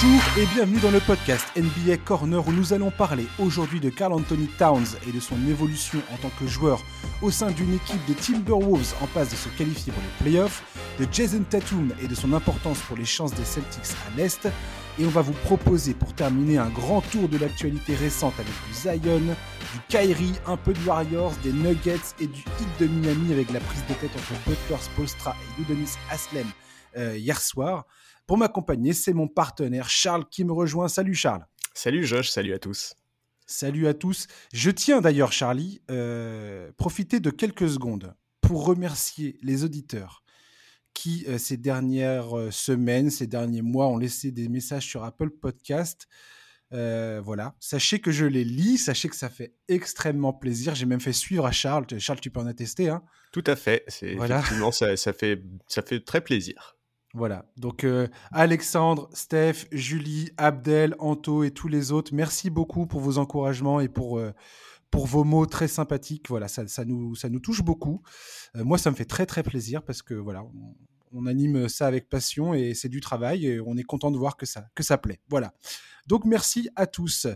Bonjour et bienvenue dans le podcast NBA Corner où nous allons parler aujourd'hui de Carl Anthony Towns et de son évolution en tant que joueur au sein d'une équipe des Timberwolves en passe de se qualifier pour les playoffs, de Jason Tatum et de son importance pour les chances des Celtics à l'Est, et on va vous proposer pour terminer un grand tour de l'actualité récente avec du Zion, du Kyrie, un peu de Warriors, des Nuggets et du Heat de Miami avec la prise de tête entre Butler, Spolstra et Udonis Aslem euh, hier soir. Pour m'accompagner, c'est mon partenaire Charles qui me rejoint. Salut Charles. Salut Josh, salut à tous. Salut à tous. Je tiens d'ailleurs, Charlie, euh, profiter de quelques secondes pour remercier les auditeurs qui, euh, ces dernières euh, semaines, ces derniers mois, ont laissé des messages sur Apple Podcast. voilà, sachez que je les lis, sachez que ça fait extrêmement plaisir. J'ai même fait suivre à Charles. Charles, tu peux en attester, hein Tout à fait. C'est effectivement ça, ça, fait ça fait très plaisir. Voilà, donc euh, Alexandre, Steph, Julie, Abdel, Anto et tous les autres, merci beaucoup pour vos encouragements et pour, euh, pour vos mots très sympathiques. Voilà, ça, nous, ça nous touche beaucoup. Euh, moi, ça me fait très très plaisir parce que voilà, on, anime ça avec passion et c'est du travail et on est content de voir que ça, que ça plaît. Voilà, donc merci à tous.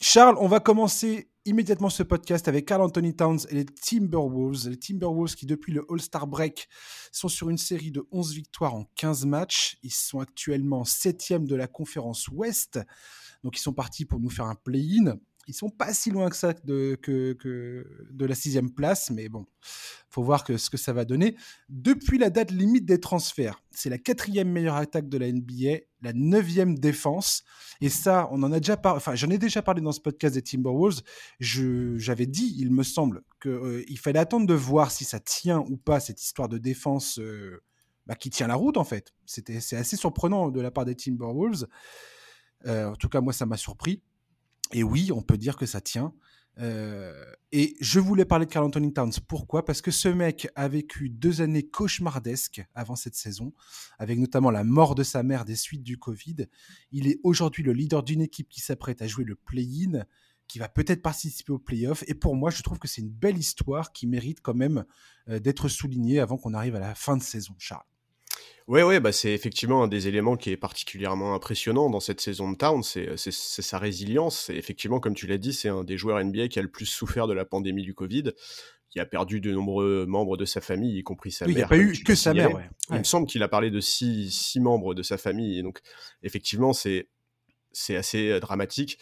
Charles, on va commencer immédiatement ce podcast avec Carl Anthony Towns et les Timberwolves. Les Timberwolves qui, depuis le All-Star Break, sont sur une série de 11 victoires en 15 matchs. Ils sont actuellement 7 de la conférence Ouest. Donc, ils sont partis pour nous faire un play-in. Ils sont pas si loin que ça de, la sixième place, mais bon, faut voir ce que ça va donner. Depuis la date limite des transferts, c'est la quatrième meilleure attaque de la NBA, la neuvième défense, et ça, on en a déjà parlé. Enfin, j'en ai déjà parlé dans ce podcast des Timberwolves. J'avais dit, il me semble, qu'il euh, fallait attendre de voir si ça tient ou pas cette histoire de défense. Euh, bah, qui tient la route en fait. C'est assez surprenant de la part des Timberwolves. Euh, en tout cas, moi, ça m'a surpris. Et oui, on peut dire que ça tient. Euh, et je voulais parler de Carl Anthony Towns. Pourquoi? Parce que ce mec a vécu deux années cauchemardesques avant cette saison, avec notamment la mort de sa mère des suites du Covid. Il est aujourd'hui le leader d'une équipe qui s'apprête à jouer le play-in, qui va peut-être participer au play-off. Et pour moi, je trouve que c'est une belle histoire qui mérite quand même euh, d'être soulignée avant qu'on arrive à la fin de saison, Charles. Ouais, ouais, bah c'est effectivement un des éléments qui est particulièrement impressionnant dans cette saison de Town, c'est sa résilience. Et effectivement, comme tu l'as dit, c'est un des joueurs NBA qui a le plus souffert de la pandémie du Covid, qui a perdu de nombreux membres de sa famille, y compris sa mère. Il n'y a pas eu que sa mère. Il me semble qu'il a parlé de six, six, membres de sa famille. Et donc, effectivement, c'est assez euh, dramatique.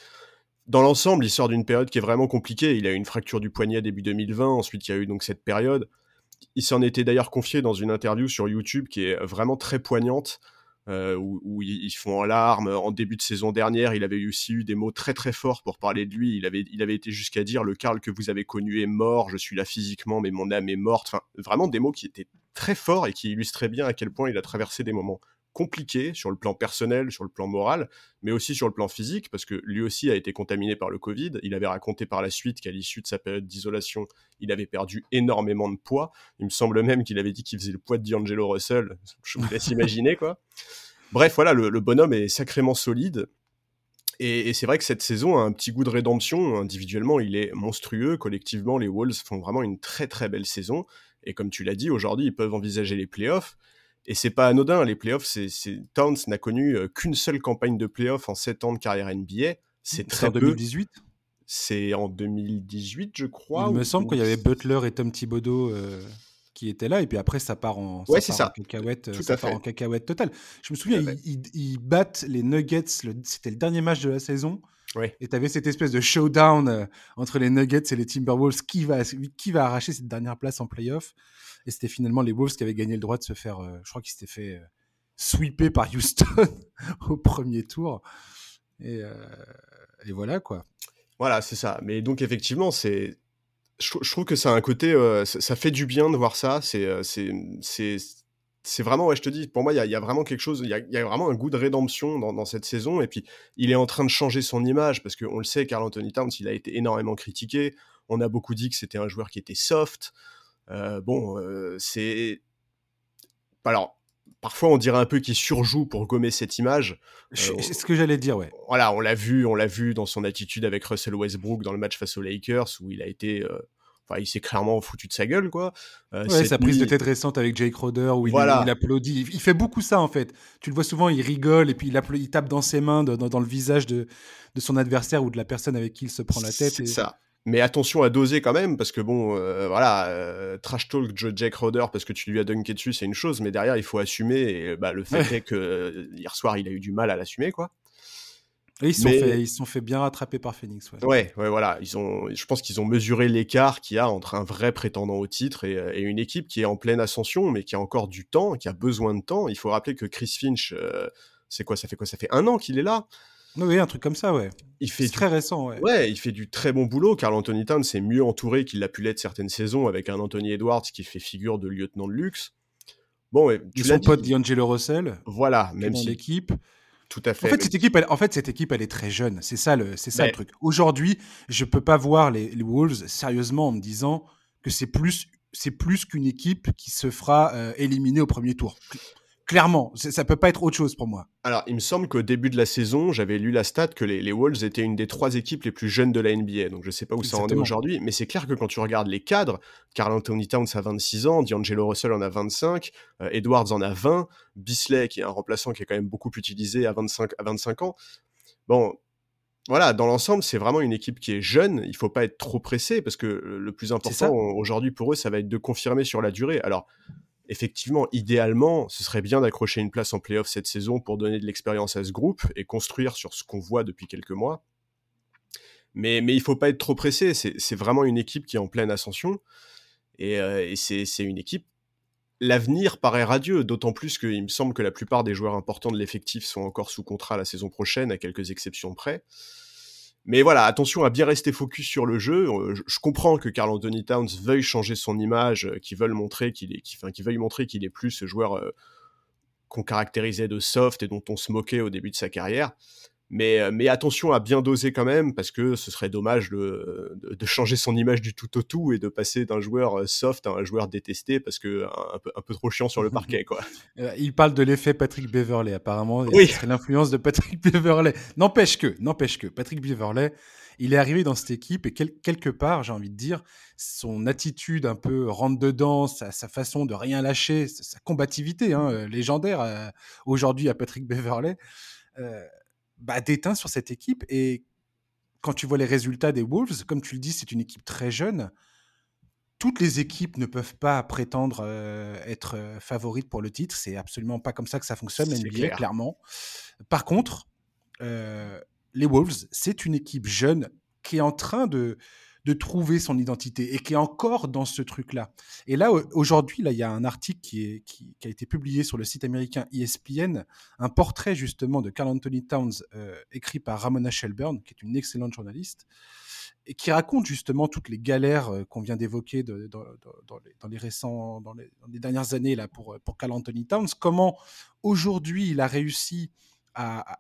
Dans l'ensemble, il sort d'une période qui est vraiment compliquée. Il a eu une fracture du poignet début 2020. Ensuite, il y a eu donc cette période il s'en était d'ailleurs confié dans une interview sur YouTube qui est vraiment très poignante, euh, où, ils font en larmes. En début de saison dernière, il avait aussi eu des mots très très forts pour parler de lui. Il avait, il avait été jusqu'à dire le Karl que vous avez connu est mort, je suis là physiquement, mais mon âme est morte. Enfin, vraiment des mots qui étaient très forts et qui illustraient bien à quel point il a traversé des moments compliqué sur le plan personnel, sur le plan moral, mais aussi sur le plan physique, parce que lui aussi a été contaminé par le Covid. Il avait raconté par la suite qu'à l'issue de sa période d'isolation, il avait perdu énormément de poids. Il me semble même qu'il avait dit qu'il faisait le poids de D'Angelo Russell. Je vous laisse imaginer, quoi. Bref, voilà, le, bonhomme est sacrément solide. Et, c'est vrai que cette saison a un petit goût de rédemption. Individuellement, il est monstrueux. Collectivement, les Wolves font vraiment une très très belle saison. Et comme tu l'as dit, aujourd'hui, ils peuvent envisager les playoffs. Et c'est pas anodin, les playoffs, c'est, Towns n'a connu euh, qu'une seule campagne de playoffs en 7 ans de carrière NBA. C'est très en 2018 C'est en 2018, je crois. Il me semble qu'il y avait Butler et Tom Thibodeau euh, qui étaient là, et puis après, ça part en, ouais, c'est ça. cacahuète, ça part en cacahuète totale. Je me souviens, ils, battent les Nuggets, c'était le dernier match de la saison. Et tu avais cette espèce de showdown euh, entre les Nuggets et les Timberwolves. Qui va, qui va arracher cette dernière place en playoff? Et c'était finalement les Wolves qui avaient gagné le droit de se faire, euh, je crois qu'ils s'étaient fait euh, sweeper par Houston au premier tour. Et, et, voilà quoi. Voilà, c'est ça. Mais donc effectivement, c'est, je, trouve que ça a un côté, ça, fait du bien de voir ça. C'est, c'est, c'est, c'est vraiment, ouais, je te dis, pour moi, il y, y, a vraiment quelque chose, il y a, y a, vraiment un goût de rédemption dans, dans, cette saison. Et puis, il est en train de changer son image parce qu'on le sait, Carl Anthony Towns, il a été énormément critiqué. On a beaucoup dit que c'était un joueur qui était soft. Euh, bon, euh, c'est. Alors, parfois on dirait un peu qu'il surjoue pour gommer cette image. c'est euh, ce que j'allais dire, ouais. Voilà, on l'a vu, on l'a vu dans son attitude avec Russell Westbrook dans le match face aux Lakers où il a été Enfin, il s'est clairement foutu de sa gueule, quoi. Euh, ouais, sa prise de tête récente avec Jake Roder où il, applaudit. Il fait beaucoup ça, en fait. Tu le vois souvent, il rigole et puis il, il tape dans ses mains, dans, le visage de, de, son adversaire ou de la personne avec qui il se prend la tête. C'est ça. Mais attention à doser quand même, parce que bon, euh, voilà, euh, trash talk Jake Roder parce que tu lui as dunké dessus, c'est une chose, mais derrière, il faut assumer. Et bah, le fait est que hier soir, il a eu du mal à l'assumer, quoi ils se sont, sont fait bien rattraper par Phoenix. Ouais, ouais, ouais voilà. Ils ont, je pense qu'ils ont mesuré l'écart qu'il y a entre un vrai prétendant au titre et, une équipe qui est en pleine ascension, mais qui a encore du temps, qui a besoin de temps. Il faut rappeler que Chris Finch, euh, c'est quoi Ça fait quoi? Ça fait un an qu'il est là oui, un truc comme ça, ouais. Il fait très récent, ouais. Ouais, il fait du très bon boulot. Carl Anthony Towns c'est mieux entouré qu'il l'a pu l'être certaines saisons avec un Anthony Edwards qui fait figure de lieutenant de luxe. Bon, et tu son pote D'Angelo Russell. Voilà, même si l'équipe. Tout à fait. En fait, cette équipe, elle, en fait, cette équipe, elle est très jeune. C'est ça le, c'est ça le truc. Aujourd'hui, je peux pas voir les, Wolves sérieusement en me disant que c'est plus, c'est plus qu'une équipe qui se fera euh, éliminer au premier tour. Clairement, ça peut pas être autre chose pour moi. Alors, il me semble qu'au début de la saison, j'avais lu la stat que les, Wolves étaient une des trois équipes les plus jeunes de la NBA. Donc, je sais pas où ça en est aujourd'hui, mais c'est clair que quand tu regardes les cadres, Carl Anthony Towns a 26 ans, D'Angelo Russell en a 25, euh, Edwards en a 20, Bisley, qui est un remplaçant qui est quand même beaucoup utilisé, à 25, à 25 ans. Bon, voilà, dans l'ensemble, c'est vraiment une équipe qui est jeune. Il faut pas être trop pressé parce que le plus important aujourd'hui pour eux, ça va être de confirmer sur la durée. Alors, effectivement, idéalement, ce serait bien d'accrocher une place en playoff cette saison pour donner de l'expérience à ce groupe et construire sur ce qu'on voit depuis quelques mois. Mais, mais il faut pas être trop pressé. C'est vraiment une équipe qui est en pleine ascension. Et, euh, c'est une équipe. L'avenir paraît radieux, d'autant plus qu'il me semble que la plupart des joueurs importants de l'effectif sont encore sous contrat la saison prochaine, à quelques exceptions près. Mais voilà, attention à bien rester focus sur le jeu. Euh, je, comprends que Carl Anthony Towns veuille changer son image, euh, qu'il veuille montrer qu'il est, plus ce joueur euh, qu'on caractérisait de soft et dont on se moquait au début de sa carrière. Mais, euh, mais attention à bien doser quand même, parce que ce serait dommage de, de, changer son image du tout au tout et de passer d'un joueur euh, soft à un joueur détesté, parce que un, peu, un peu trop chiant sur le parquet. Quoi. Euh, il parle de l'effet Patrick Beverley, apparemment. Oui. L'influence de Patrick Beverley. N'empêche que, n'empêche que, Patrick Beverley, il est arrivé dans cette équipe et quelque part, j'ai envie de dire, son attitude un peu rentre dedans, sa, sa façon de rien lâcher, sa, combativité hein, légendaire aujourd'hui à Patrick Beverley. Euh, bah, d'éteint sur cette équipe. Et quand tu vois les résultats des Wolves, comme tu le dis, c'est une équipe très jeune. Toutes les équipes ne peuvent pas prétendre euh, être euh, favorites pour le titre. C'est absolument pas comme ça que ça fonctionne, NBA, clairement. Par contre, euh, les Wolves, c'est une équipe jeune qui est en train de, de trouver son identité et qui est encore dans ce truc-là. Et là, aujourd'hui, là, il y a un article qui, a été publié sur le site américain ESPN, un portrait justement de Carl Anthony Towns euh, écrit par Ramona Shelburne, qui est une excellente journaliste, et qui raconte justement toutes les galères euh, qu'on vient d'évoquer dans, les, récents, dans les, dernières années là pour, pour Carl Anthony Towns, comment aujourd'hui il a réussi à,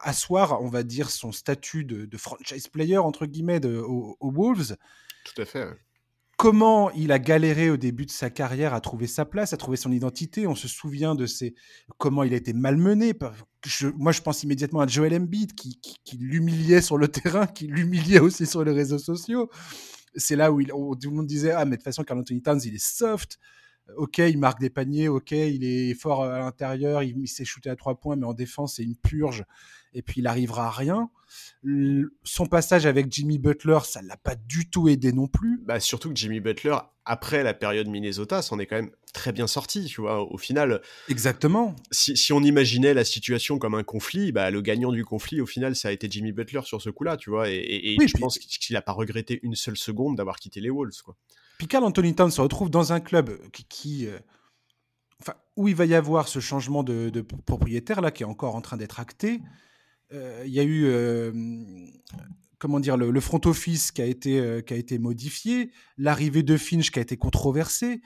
asseoir, on va dire, son statut de, franchise player, entre guillemets, de, aux, Wolves. Tout à fait. Comment il a galéré au début de sa carrière à trouver sa place, à trouver son identité? On se souvient de ses... comment il a été malmené. moi, je pense immédiatement à Joel Embiid qui, qui, l'humiliait sur le terrain, qui l'humiliait aussi sur les réseaux sociaux. C'est là où, il, tout le monde disait Ah, mais de toute façon, Carl Anthony Towns, il est soft ok, il marque des paniers, ok, il est fort à l'intérieur, il, il s'est shooté à trois points, mais en défense, c'est une purge, et puis il arrivera à rien. son passage avec Jimmy Butler, ça l'a pas du tout aidé non plus. Bah, surtout que Jimmy Butler, après la période Minnesota, s'en est quand même très bien sorti, tu vois, au final. Exactement. Si, on imaginait la situation comme un conflit, bah, le gagnant du conflit, au final, ça a été Jimmy Butler sur ce coup-là, tu vois, et, je pense qu'il n'a pas regretté une seule seconde d'avoir quitté les Wolves, quoi. Puis Carl Anthony Towns se retrouve dans un club qui, euh, enfin, où il va y avoir ce changement de, propriétaire là qui est encore en train d'être acté. Euh, il y a eu euh, comment dire le, front office qui a été qui a été modifié, l'arrivée de Finch qui a été controversée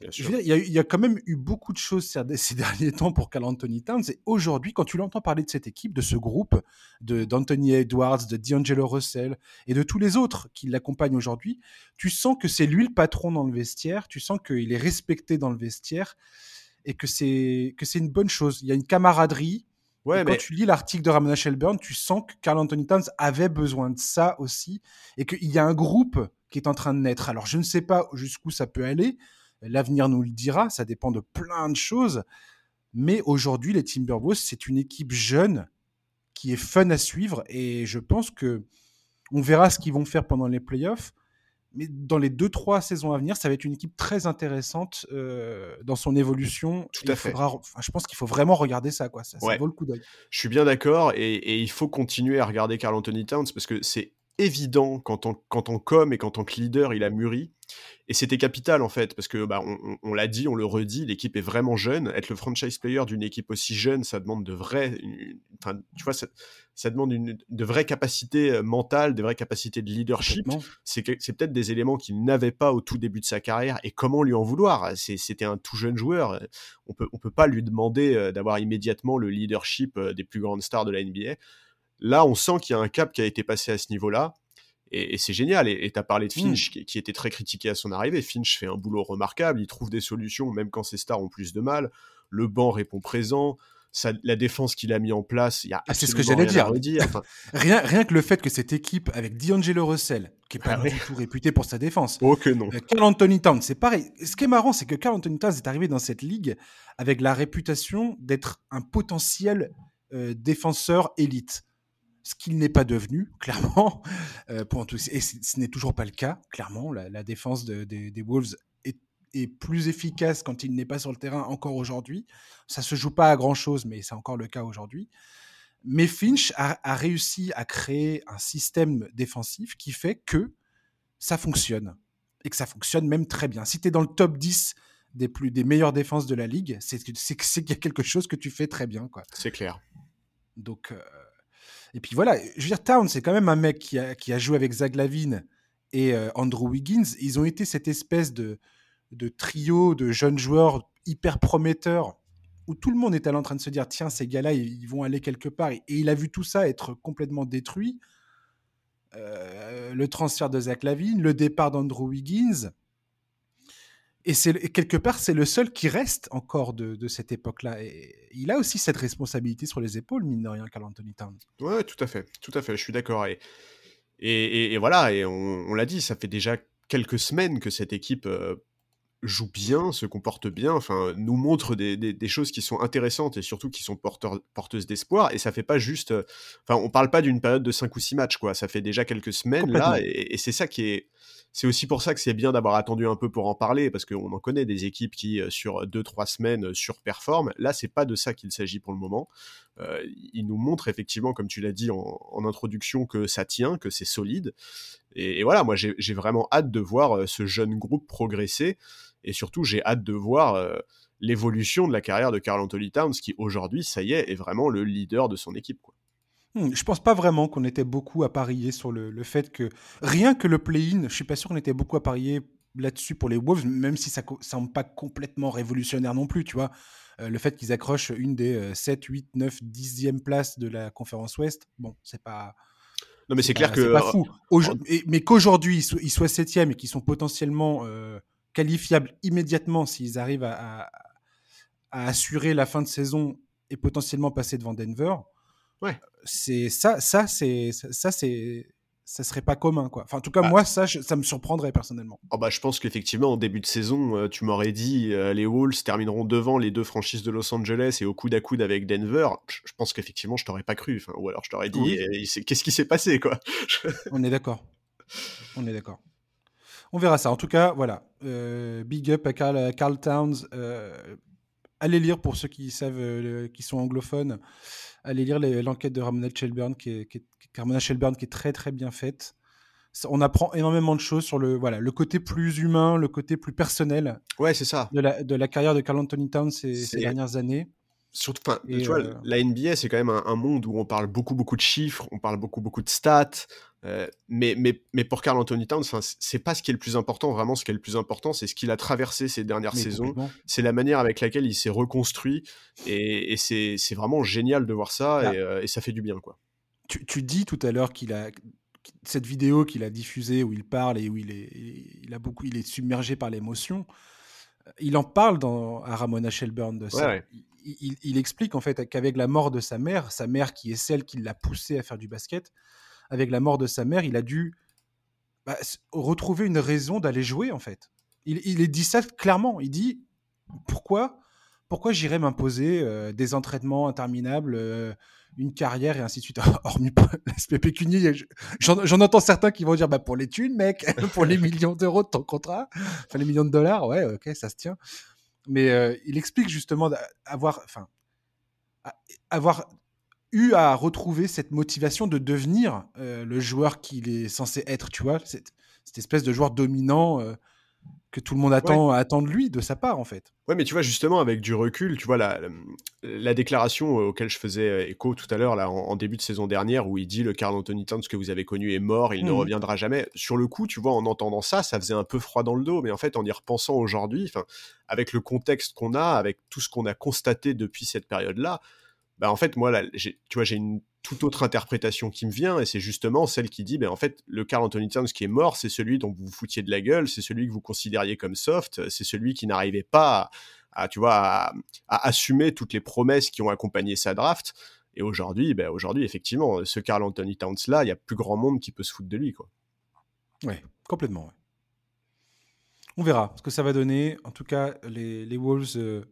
il y, a quand même eu beaucoup de choses ces, derniers temps pour Carl Anthony Towns. Et aujourd'hui, quand tu l'entends parler de cette équipe, de ce groupe, d'Anthony Edwards, de D'Angelo Russell et de tous les autres qui l'accompagnent aujourd'hui, tu sens que c'est lui le patron dans le vestiaire. Tu sens qu'il est respecté dans le vestiaire et que c'est que c'est une bonne chose. Il y a une camaraderie. Ouais, mais... Quand tu lis l'article de Ramona Shelburne, tu sens que Carl Anthony Towns avait besoin de ça aussi et qu'il y a un groupe qui est en train de naître. Alors, je ne sais pas jusqu'où ça peut aller. L'avenir nous le dira. Ça dépend de plein de choses. Mais aujourd'hui, les Timberwolves, c'est une équipe jeune qui est fun à suivre. Et je pense que on verra ce qu'ils vont faire pendant les playoffs. Mais dans les deux, trois saisons à venir, ça va être une équipe très intéressante euh, dans son évolution. Tout à fait. je pense qu'il faut vraiment regarder ça. Quoi. Ça, vaut le coup d'œil. Je suis bien d'accord. Et, et, il faut continuer à regarder Carl Anthony Towns parce que c'est évident quand on, quand on com et qu'en tant que leader, il a mûri. Et c'était capital en fait, parce que bah, on, l'a dit, on le redit, l'équipe est vraiment jeune. Être le franchise player d'une équipe aussi jeune, ça demande de vraies, enfin, tu vois, ça, demande une, de vraies capacités euh, mentales, de vraies capacités de leadership. C'est peut-être des éléments qu'il n'avait pas au tout début de sa carrière. Et comment lui en vouloir? C'était un tout jeune joueur. On peut, on peut pas lui demander euh, d'avoir immédiatement le leadership euh, des plus grandes stars de la NBA. Là, on sent qu'il y a un cap qui a été passé à ce niveau-là. Et, c'est génial. Et tu as parlé de mmh. Finch, qui, était très critiqué à son arrivée. Finch fait un boulot remarquable. Il trouve des solutions, même quand ses stars ont plus de mal. Le banc répond présent. la défense qu'il a mis en place, il y a ah, c'est ce que j'allais dire. rien, rien que le fait que cette équipe avec D'Angelo Russell, qui est pas ah du tout réputé pour sa défense, oh que non. Euh, Carl Anthony Towns, c'est pareil. Ce qui est marrant, c'est que Carl Anthony Towns est arrivé dans cette ligue avec la réputation d'être un potentiel euh, défenseur élite ce qu'il n'est pas devenu, clairement. Euh, pour et ce n'est toujours pas le cas, clairement. La, défense des Wolves est, plus efficace quand il n'est pas sur le terrain encore aujourd'hui. Ça se joue pas à grand-chose, mais c'est encore le cas aujourd'hui. Mais Finch a, réussi à créer un système défensif qui fait que ça fonctionne. Et que ça fonctionne même très bien. Si tu es dans le top 10 des, plus, des meilleures défenses de la ligue, c'est qu'il y a quelque chose que tu fais très bien. C'est clair. Donc, euh, et puis voilà, je veux dire, Town, c'est quand même un mec qui a, joué avec Zach Lavine et euh, Andrew Wiggins. Ils ont été cette espèce de, trio de jeunes joueurs hyper prometteurs où tout le monde était en train de se dire tiens, ces gars-là, ils, vont aller quelque part. Et, il a vu tout ça être complètement détruit. Euh, le transfert de Zach Lavine, le départ d'Andrew Wiggins. Et c'est quelque part, c'est le seul qui reste encore de, cette époque-là. Et il a aussi cette responsabilité sur les épaules, mine de rien, Carl Anthony Towns. Ouais, tout à fait, tout à fait. Je suis d'accord. Et, et, voilà, et on, l'a dit, ça fait déjà quelques semaines que cette équipe euh, joue bien, se comporte bien, enfin, nous montre des, choses qui sont intéressantes et surtout qui sont porteur, porteuses d'espoir. Et ça fait pas juste. Euh, enfin, on parle pas d'une période de 5 ou 6 matchs, quoi. Ça fait déjà quelques semaines là. Et, c'est ça qui est. C'est aussi pour ça que c'est bien d'avoir attendu un peu pour en parler, parce qu'on en connaît des équipes qui, euh, sur 2-3 semaines, euh, surperforment. Là, c'est pas de ça qu'il s'agit pour le moment. il nous montre effectivement, comme tu l'as dit en, introduction, que ça tient, que c'est solide. Et, et, voilà, moi j'ai vraiment hâte de voir ce jeune groupe progresser. Et surtout, j'ai hâte de voir euh, l'évolution de la carrière de Carl Anthony Towns, qui aujourd'hui, ça y est, est vraiment le leader de son équipe. Quoi. Hmm, je pense pas vraiment qu'on était beaucoup à parier sur le, fait que rien que le play-in, je suis pas sûr qu'on était beaucoup à parier là-dessus pour les Wolves, même si ça semble pas complètement révolutionnaire non plus, tu vois. Euh, le fait qu'ils accrochent une des 7, 8, 9, 10e places de la conférence Ouest, bon, c'est pas. Non, mais c'est clair que. C'est pas fou. mais qu'aujourd'hui, ils soient 7e et qu'ils sont potentiellement euh, qualifiables immédiatement s'ils arrivent à, assurer la fin de saison et potentiellement passer devant Denver. Ouais. C'est ça, ça c'est ça c'est ça serait pas commun quoi. Enfin en tout cas bah moi ça ça me surprendrait personnellement. Oh bah je pense qu'effectivement en début de saison euh, tu m'aurais dit euh, les Wolves termineront devant les deux franchises de Los Angeles et au coude à coude avec Denver. Je, pense qu'effectivement je t'aurais pas cru. Enfin, ou alors je t'aurais dit eh, qu'est-ce qui s'est passé quoi? On est d'accord. On est d'accord. On verra ça. En tout cas, voilà. Euh, big up à Carl, Towns. Euh, allez lire pour ceux qui savent, euh, qui sont anglophones. Allez lire l'enquête de Ramona Shelburne, qui est, qui Shelburne, qui est très très bien faite. On apprend énormément de choses sur le, voilà, le côté plus humain, le côté plus personnel. Ouais, c'est ça. De la, de la, carrière de Carl Anthony Towns ces, ces dernières années surtout, tu vois, la NBA, c'est quand même un, monde où on parle beaucoup, beaucoup de chiffres, on parle beaucoup, beaucoup de stats. Mais, mais, mais pour Carl Anthony Towns, c'est pas ce qui est le plus important. Vraiment, ce qui est le plus important, c'est ce qu'il a traversé ces dernières saisons. C'est la manière avec laquelle il s'est reconstruit. Et, et c'est vraiment génial de voir ça. Bah et, et, ça fait du bien, quoi. Tu, tu dis tout à l'heure qu'il a cette vidéo qu'il a diffusée où il parle et où il est, il a beaucoup, il est submergé par l'émotion. Il en parle dans, à Ramona Shelburne de ça il, explique en fait qu'avec la mort de sa mère, sa mère qui est celle qui l'a poussé à faire du basket, avec la mort de sa mère, il a dû bah, retrouver une raison d'aller jouer en fait. Il, il dit ça clairement. Il dit pourquoi, pourquoi j'irais m'imposer des entraînements interminables, une carrière et ainsi de suite? Hormis l'aspect pécunier, j'en entends certains qui vont dire bah, pour les thunes, mec, pour les millions d'euros de ton contrat, enfin les millions de dollars, ouais, ok, ça se tient. Mais il explique justement avoir, avoir eu à retrouver cette motivation de devenir le joueur qu'il est censé être, tu vois, cette, cette espèce de joueur dominant que tout le monde attend, attend de lui, de sa part, en fait. Ouais, mais tu vois, justement, avec du recul, tu vois, la, la, déclaration auquel je faisais euh, écho tout à l'heure, là, en, début de saison dernière, où il dit le Carl Anthony Towns que vous avez connu est mort, il ne mmh. reviendra jamais. Sur le coup, tu vois, en entendant ça, ça faisait un peu froid dans le dos, mais en fait, en y repensant aujourd'hui, avec le contexte qu'on a, avec tout ce qu'on a constaté depuis cette période-là, bah en fait, moi, là, tu vois, j'ai une toute autre interprétation qui me vient, et c'est justement celle qui dit, ben en fait, le Carl Anthony Towns qui est mort, c'est celui dont vous vous foutiez de la gueule, c'est celui que vous considériez comme soft, c'est celui qui n'arrivait pas à, tu vois, à, assumer toutes les promesses qui ont accompagné sa draft. Et aujourd'hui, ben aujourd'hui, effectivement, ce Carl Anthony Towns là, il y a plus grand monde qui peut se foutre de lui, quoi. Ouais, complètement. On verra ce que ça va donner. En tout cas, les, les Wolves, euh,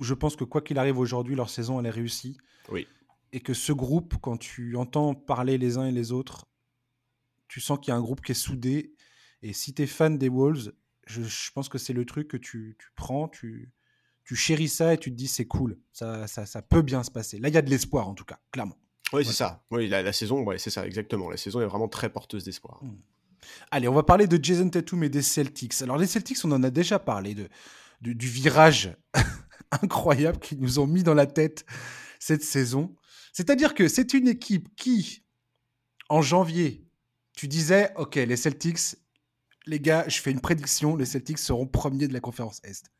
je pense que quoi qu'il arrive aujourd'hui, leur saison elle est réussie. Oui et que ce groupe, quand tu entends parler les uns et les autres, tu sens qu'il y a un groupe qui est soudé. Et si tu es fan des Wolves, je, pense que c'est le truc que tu, prends, tu, tu chéris ça et tu te dis c'est cool, ça, ça, ça, peut bien se passer. Là, il y a de l'espoir en tout cas, clairement. Oui, c'est ça. Oui, la, saison, ouais, c'est ça, exactement. La saison est vraiment très porteuse d'espoir. Hmm. Allez, on va parler de Jason Tatum et des Celtics. Alors, les Celtics, on en a déjà parlé de, du virage incroyable qu'ils nous ont mis dans la tête cette saison. C'est-à-dire que c'est une équipe qui, en janvier, tu disais, OK, les Celtics, les gars, je fais une prédiction, les Celtics seront premiers de la conférence Est.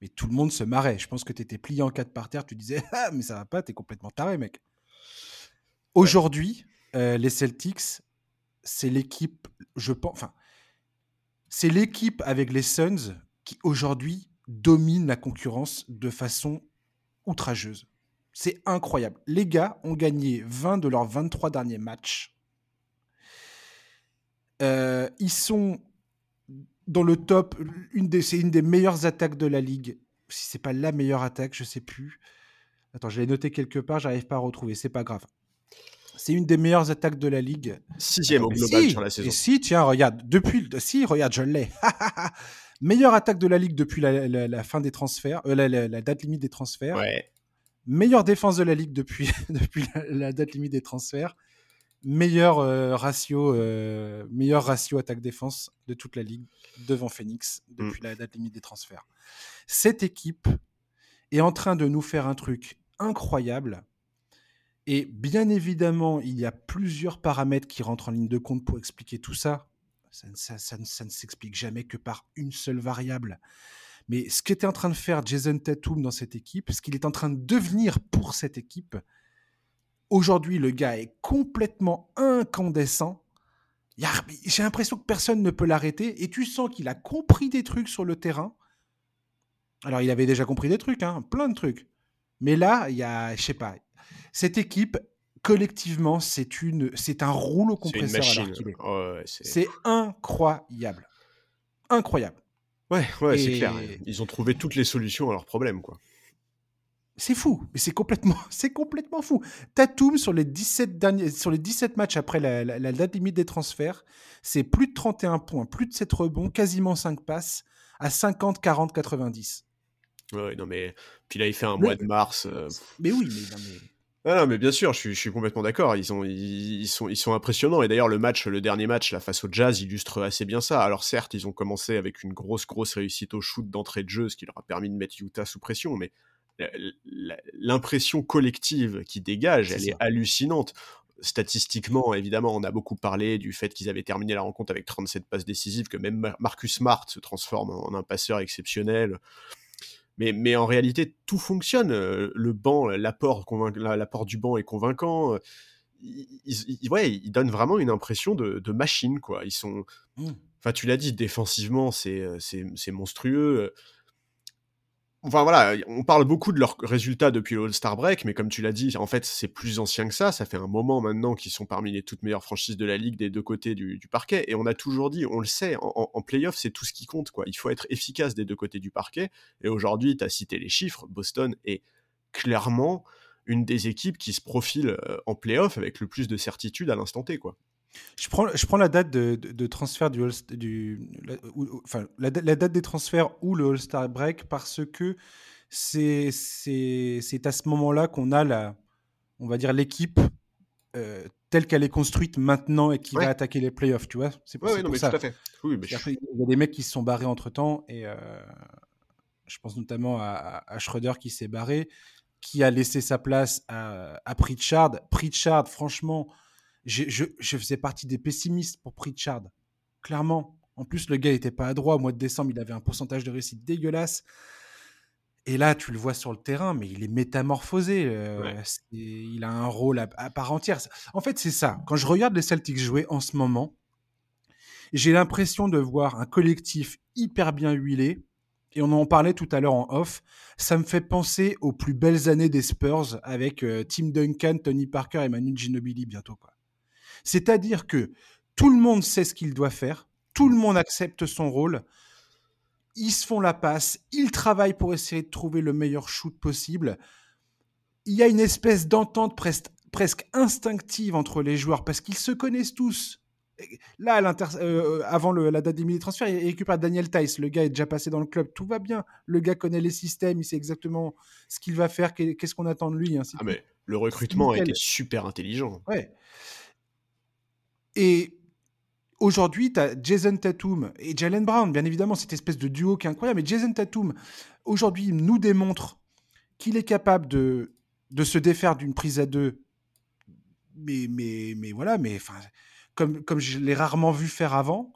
Mais tout le monde se marrait. Je pense que tu étais plié en quatre par terre, tu disais, ah, mais ça va pas, t'es complètement taré, mec. Aujourd'hui, euh, les Celtics, c'est l'équipe, je pense, enfin, c'est l'équipe avec les Suns qui aujourd'hui domine la concurrence de façon outrageuse. C'est incroyable. Les gars ont gagné 20 de leurs 23 derniers matchs. Euh, ils sont dans le top. Une des, c'est une des meilleures attaques de la ligue. Si c'est pas la meilleure attaque, je sais plus. Attends, je l'ai noté quelque part, j'arrive pas à retrouver. C'est pas grave. C'est une des meilleures attaques de la ligue. Sixième au global sur la saison. Et si, tiens, regarde, depuis, si, regarde, je l'ai. meilleure attaque de la ligue depuis la, fin des transferts, euh, la, date limite des transferts. Ouais meilleure défense de la ligue depuis, depuis la, date limite des transferts, meilleur euh, ratio, euh, meilleur ratio attaque-défense de toute la ligue devant Phoenix depuis mm. la date limite des transferts. Cette équipe est en train de nous faire un truc incroyable. Et bien évidemment, il y a plusieurs paramètres qui rentrent en ligne de compte pour expliquer tout ça. Ça, ne s'explique jamais que par une seule variable. Mais ce qu'était en train de faire Jason Tatum dans cette équipe, ce qu'il est en train de devenir pour cette équipe, aujourd'hui, le gars est complètement incandescent. J'ai l'impression que personne ne peut l'arrêter et tu sens qu'il a compris des trucs sur le terrain. Alors, il avait déjà compris des trucs, hein, plein de trucs. Mais là, il y a, je sais pas, cette équipe, collectivement, c'est une, c'est un rouleau compresseur. C'est incroyable. Incroyable. Ouais, ouais, c'est clair. Ils ont trouvé toutes les solutions à leurs problèmes, quoi. C'est fou, mais c'est complètement, c'est complètement fou. Tatum sur les 17 derniers, sur les 17 matchs après la, date limite des transferts, c'est plus de 31 points, plus de 7 rebonds, quasiment 5 passes à 50, 40, 90. Ouais, non mais puis là il fait un mois de mars. Euh, mais oui, mais, non, mais ah non, mais bien sûr, je suis, complètement d'accord. Ils, sont, ils, sont, ils sont impressionnants. Et d'ailleurs, le match, le dernier match, la face au Jazz, illustre assez bien ça. Alors certes, ils ont commencé avec une grosse, grosse réussite au shoot d'entrée de jeu, ce qui leur a permis de mettre Utah sous pression. Mais l'impression collective qui dégage, elle est hallucinante. Statistiquement, évidemment, on a beaucoup parlé du fait qu'ils avaient terminé la rencontre avec 37 passes décisives, que même Marcus Smart se transforme en un passeur exceptionnel. Mais, en réalité, tout fonctionne. Euh, le banc, l'apport, l'apport du banc est convaincant. Euh, ils, ouais, ils donnent vraiment une impression de, machine, quoi. Ils sont. Mmh. Enfin, tu l'as dit, défensivement, euh, c'est, monstrueux. Enfin voilà, on parle beaucoup de leurs résultats depuis le All-Star Break, mais comme tu l'as dit, en fait, c'est plus ancien que ça. Ça fait un moment maintenant qu'ils sont parmi les toutes meilleures franchises de la ligue des deux côtés du, parquet. Et on a toujours dit, on le sait, en, en playoff, c'est tout ce qui compte. quoi. Il faut être efficace des deux côtés du parquet. Et aujourd'hui, tu as cité les chiffres, Boston est clairement une des équipes qui se profile euh, en playoff avec le plus de certitude à l'instant T. quoi. Je prends, je prends la date de, transfert du, du la, enfin, la, date des transferts ou le All-Star Break parce que c'est, c'est, à ce moment-là qu'on a la, on va dire l'équipe euh, telle qu'elle est construite maintenant et qui va attaquer les playoffs, tu vois? C'est pour, ça. Tout à fait. Il y a des mecs qui se sont barrés entre temps et euh, je pense notamment à, à, Schroeder qui s'est barré, qui a laissé sa place à, à Pritchard. Pritchard, franchement je, faisais partie des pessimistes pour Pritchard. Clairement. En plus, le gars n'était pas adroit. Au mois de décembre, il avait un pourcentage de réussite dégueulasse. Et là, tu le vois sur le terrain, mais il est métamorphosé. Euh, il a un rôle à, part entière. En fait, c'est ça. Quand je regarde les Celtics jouer en ce moment, j'ai l'impression de voir un collectif hyper bien huilé. Et on en parlait tout à l'heure en off. Ça me fait penser aux plus belles années des Spurs avec euh, Tim Duncan, Tony Parker et Manu Ginobili bientôt. Quoi. C'est-à-dire que tout le monde sait ce qu'il doit faire, tout le monde accepte son rôle, ils se font la passe, ils travaillent pour essayer de trouver le meilleur shoot possible. Il y a une espèce d'entente presque, instinctive entre les joueurs parce qu'ils se connaissent tous. Là, euh, avant la date des de transferts, il récupère Daniel Tice. Le gars est déjà passé dans le club, tout va bien. Le gars connaît les systèmes, il sait exactement ce qu'il va faire, qu'est-ce qu'on attend de lui. ah mais le recrutement a été super intelligent. Ouais. Et aujourd'hui, tu as Jason Tatum et Jalen Brown, bien évidemment, cette espèce de duo qui est incroyable. Mais Jason Tatum, aujourd'hui, nous démontre qu'il est capable de, de se défaire d'une prise à deux. Mais, mais, mais voilà, mais enfin, comme, comme je l'ai rarement vu faire avant.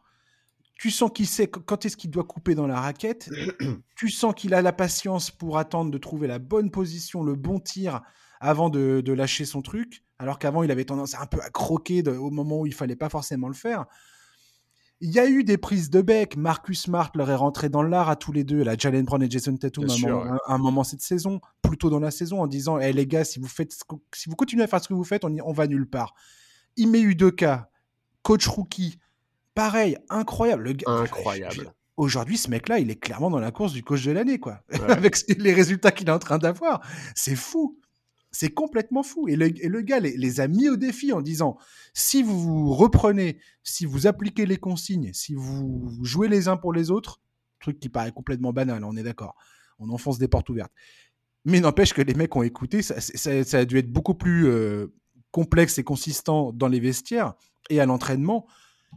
Tu sens qu'il sait quand est-ce qu'il doit couper dans la raquette. tu sens qu'il a la patience pour attendre de trouver la bonne position, le bon tir avant de, de lâcher son truc alors qu'avant il avait tendance un peu à croquer au moment où il fallait pas forcément le faire. Il y a eu des prises de bec. Marcus Smart leur est rentré dans l'art à tous les deux. La Jalen Brown et Jason Tatum à un, moment, cette saison, plutôt dans la saison, en disant hey, les gars, si vous, faites, si vous continuez à faire ce que vous faites, on, on va nulle part. Il met eu deux cas. Coach rookie, pareil, incroyable. Le incroyable. Aujourd'hui, ce mec-là, il est clairement dans la course du coach de l'année, quoi. Avec les résultats qu'il est en train d'avoir. C'est fou. C'est complètement fou. Et le, gars les, a mis au défi en disant si vous reprenez, si vous appliquez les consignes, si vous jouez les uns pour les autres, truc qui paraît complètement banal, on est d'accord. On enfonce des portes ouvertes. Mais n'empêche que les mecs ont écouté, ça, a dû être beaucoup plus euh, complexe et consistant dans les vestiaires et à l'entraînement.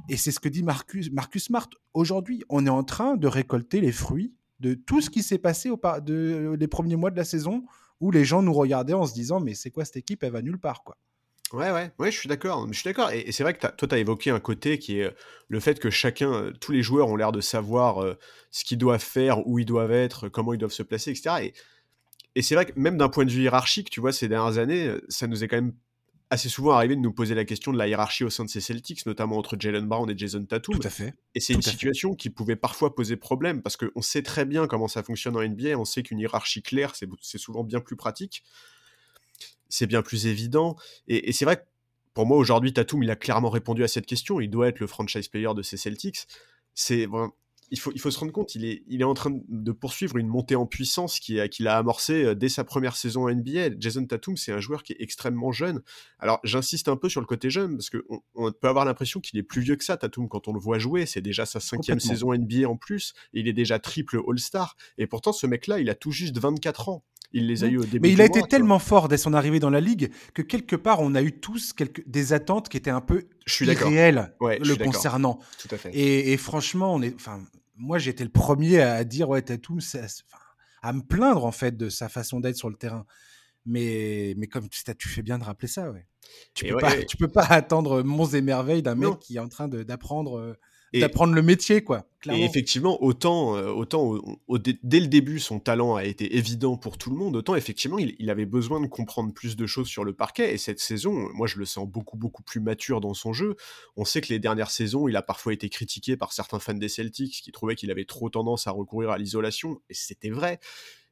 Et c'est ce que dit Marcus, Marcus Smart. Aujourd'hui, on est en train de récolter les fruits de tout ce qui s'est passé au, de, les premiers mois de la saison où les gens nous regardaient en se disant mais c'est quoi cette équipe? Elle va nulle part quoi. Ouais, ouais, ouais, je suis d'accord. Je suis d'accord. Et, c'est vrai que toi, tu as évoqué un côté qui est euh, le fait que chacun, euh, tous les joueurs ont l'air de savoir euh, ce qu'ils doivent faire, où ils doivent être, comment ils doivent se placer, etc. Et, et c'est vrai que même d'un point de vue hiérarchique, tu vois, ces dernières années, ça nous est quand même assez souvent arrivé de nous poser la question de la hiérarchie au sein de ces Celtics, notamment entre Jalen Brown et Jason Tatum. Tout à fait. Et c'est une situation qui pouvait parfois poser problème parce qu'on sait très bien comment ça fonctionne en NBA. On sait qu'une hiérarchie claire, c'est souvent bien plus pratique. C'est bien plus évident. Et, c'est vrai que pour moi, aujourd'hui, Tatum, il a clairement répondu à cette question. Il doit être le franchise player de ces Celtics. C'est il faut, il faut se rendre compte, il est, il est en train de poursuivre une montée en puissance qu'il a, a amorcée euh, dès sa première saison NBA. Jason Tatum, c'est un joueur qui est extrêmement jeune. Alors, j'insiste un peu sur le côté jeune, parce qu'on on peut avoir l'impression qu'il est plus vieux que ça, Tatum, quand on le voit jouer. C'est déjà sa cinquième saison NBA en plus. il est déjà triple All-Star. Et pourtant, ce mec-là, il a tout juste 24 ans. Il les a eu au début. Mais il a été tellement fort dès son arrivée dans la ligue que quelque part, on a eu tous quelques, des attentes qui étaient un peu je suis irréelles le concernant. Tout à fait. Et, et franchement, on est, enfin, moi, j'étais le premier à dire ouais, Tatum, à me plaindre en fait de sa façon d'être sur le terrain. Mais, mais comme tu fais bien de rappeler ça, ouais. Tu, peux, pas, tu peux pas attendre monts et merveilles d'un mec qui est en train d'apprendre euh, d'apprendre le métier, quoi. Et effectivement, autant, euh, autant dès le début, son talent a été évident pour tout le monde, autant effectivement, il, avait besoin de comprendre plus de choses sur le parquet. Et cette saison, moi, je le sens beaucoup, beaucoup plus mature dans son jeu. On sait que les dernières saisons, il a parfois été critiqué par certains fans des Celtics qui trouvaient qu'il avait trop tendance à recourir à l'isolation, et c'était vrai.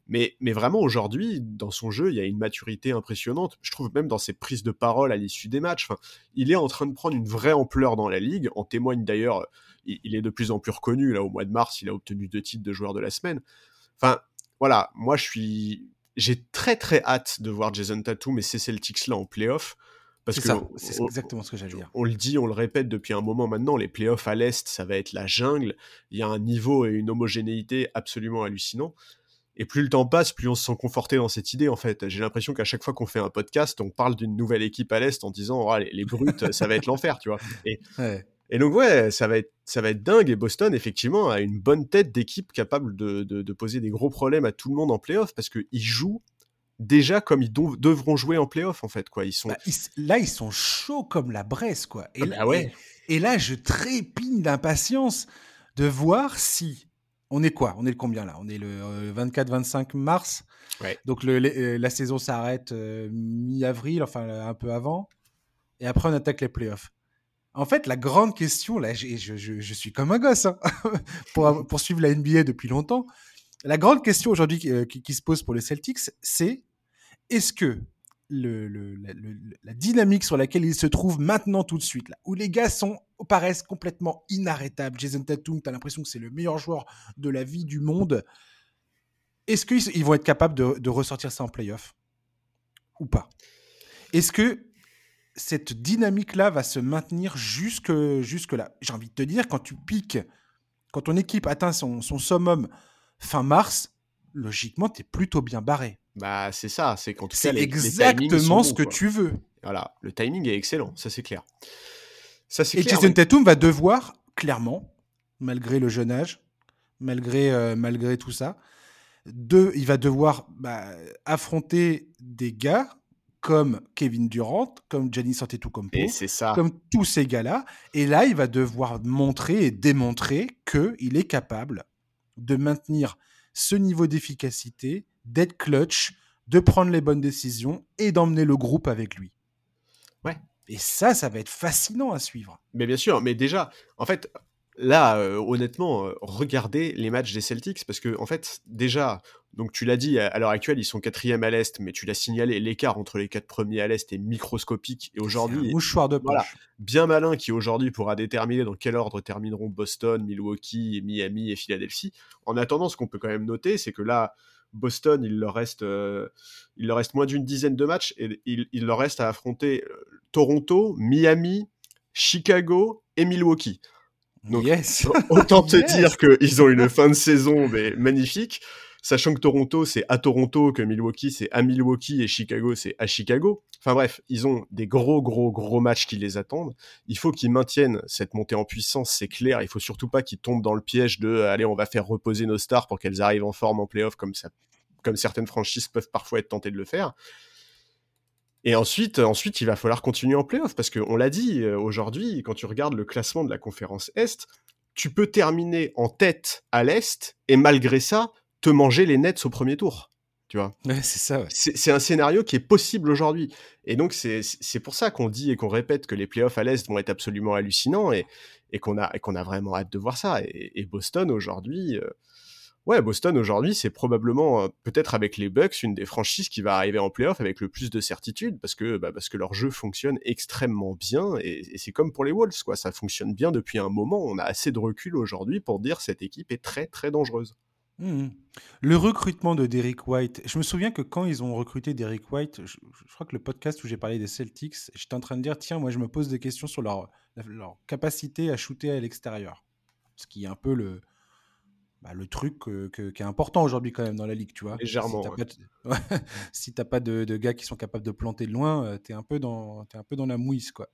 Mais, mais vraiment, aujourd'hui, dans son jeu, il y a une maturité impressionnante. Je trouve même dans ses prises de parole à l'issue des matchs. Enfin, il est en train de prendre une vraie ampleur dans la ligue. En témoigne d'ailleurs, il, il est de plus en plus reconnu. Là, au mois de mars, il a obtenu deux titres de joueur de la semaine. Enfin, voilà, moi, je suis. J'ai très très hâte de voir Jason Tatum et ces Celtics-là en playoff. Parce C'est que ça, c'est exactement ce que j'allais dire. on le dit, on le répète depuis un moment maintenant, les playoffs à l'Est, ça va être la jungle. Il y a un niveau et une homogénéité absolument hallucinants. Et plus le temps passe, plus on se sent conforté dans cette idée, en fait. J'ai l'impression qu'à chaque fois qu'on fait un podcast, on parle d'une nouvelle équipe à l'Est en disant, Ah, les, les brutes, ça va être l'enfer, tu vois. Et, Ouais. et donc, ouais, ça va, être, ça va être dingue. Et Boston, effectivement, a une bonne tête d'équipe capable de, de- de poser des gros problèmes à tout le monde en playoff parce qu'ils jouent déjà comme ils devront jouer en playoff, en fait. Quoi. Ils sont. Bah, ils- là, ils sont chauds comme la Bresse, quoi. Et, Ah là, bah ouais. et, et là, je trépigne d'impatience de voir si. On est quoi? On est le combien là? On est le euh, 24-25 mars? Ouais. Donc le- euh, la saison s'arrête euh, mi-avril, enfin euh, un peu avant. Et après, on attaque les playoffs. En fait, la grande question, là, je, je- je suis comme un gosse hein, pour, suivre la NBA depuis longtemps. La grande question aujourd'hui qui, euh, qui- qui se pose pour les Celtics, c'est est-ce que la dynamique sur laquelle ils se trouvent maintenant tout de suite, là, où les gars sont, paraissent complètement inarrêtables, Jason Tatum, tu as l'impression que c'est le meilleur joueur de la vie du monde, est-ce qu'ils ils vont être capables de, de ressortir ça en playoff? Ou pas? Est-ce que cette dynamique-là va se maintenir jusque, jusque là J'ai envie de te dire, quand tu piques, quand ton équipe atteint son, son summum fin mars, logiquement, tu es plutôt bien barré. Bah, c'est ça. C'est cas, C'est les exactement ce bons, que tu veux. Voilà, le timing est excellent, ça c'est clair. Ça c'est Et clair. Jason mais- Tatum va devoir, clairement, malgré le jeune âge, malgré, euh, malgré tout ça, de, il va devoir bah, affronter des gars comme Kevin Durant, comme Giannis Antetokounmpo, Et c'est ça. comme tous ces gars-là. Et là, il va devoir montrer et démontrer qu'il est capable de maintenir ce niveau d'efficacité, d'être clutch, de prendre les bonnes décisions et d'emmener le groupe avec lui. Ouais. Et ça, ça va être fascinant à suivre. Mais bien sûr, mais déjà, en fait, là, euh, honnêtement, euh, regardez les matchs des Celtics parce que, en fait, déjà, donc tu l'as dit, à, l'heure actuelle, ils sont quatrième à l'Est, mais tu l'as signalé, l'écart entre les quatre premiers à l'Est est microscopique. Et aujourd'hui, mouchoir de poche. Voilà. bien malin qui aujourd'hui pourra déterminer dans quel ordre termineront Boston, Milwaukee, Miami et Philadelphie. En attendant, ce qu'on peut quand même noter, c'est que là, Boston, il leur reste, euh, il leur reste moins d'une dizaine de matchs et il, il leur reste à affronter euh, Toronto, Miami, Chicago et Milwaukee. Donc, yes. Autant te Yes. dire qu'ils ont une fin de saison mais magnifique, sachant que Toronto c'est à Toronto, que Milwaukee c'est à Milwaukee et Chicago c'est à Chicago. Enfin bref, ils ont des gros gros gros matchs qui les attendent. Il faut qu'ils maintiennent cette montée en puissance, c'est clair. Il faut surtout pas qu'ils tombent dans le piège de allez on va faire reposer nos stars pour qu'elles arrivent en forme en playoff comme ça, comme certaines franchises peuvent parfois être tentées de le faire. Et ensuite, ensuite, il va falloir continuer en playoff parce qu'on l'a dit euh, aujourd'hui, quand tu regardes le classement de la conférence Est, tu peux terminer en tête à l'Est et malgré ça, te manger les Nets au premier tour. Tu vois Ouais, c'est ça, ouais. c'est un scénario qui est possible aujourd'hui. Et donc, c'est pour ça qu'on dit et qu'on répète que les playoffs à l'Est vont être absolument hallucinants et, et qu'on a, qu'on a vraiment hâte de voir ça. Et, et Boston aujourd'hui, euh, ouais, Boston aujourd'hui, c'est probablement, euh, peut-être avec les Bucks, une des franchises qui va arriver en playoff avec le plus de certitude parce que, bah, parce que leur jeu fonctionne extrêmement bien et, et c'est comme pour les Wolves, quoi. Ça fonctionne bien depuis un moment. On a assez de recul aujourd'hui pour dire cette équipe est très, très dangereuse. Mhm. Le recrutement de Derrick White, je me souviens que quand ils ont recruté Derrick White, je, je crois que le podcast où j'ai parlé des Celtics, j'étais en train de dire, tiens, moi je me pose des questions sur leur, leur capacité à shooter à l'extérieur. Ce qui est un peu le, bah, le truc que- que- qui est important aujourd'hui quand même dans la ligue, tu vois. Légèrement, Si t'as ouais. pas, de- Ouais. si t'as pas de, de gars qui sont capables de planter de loin, euh, t'es un peu dans, t'es un peu dans la mouise, quoi.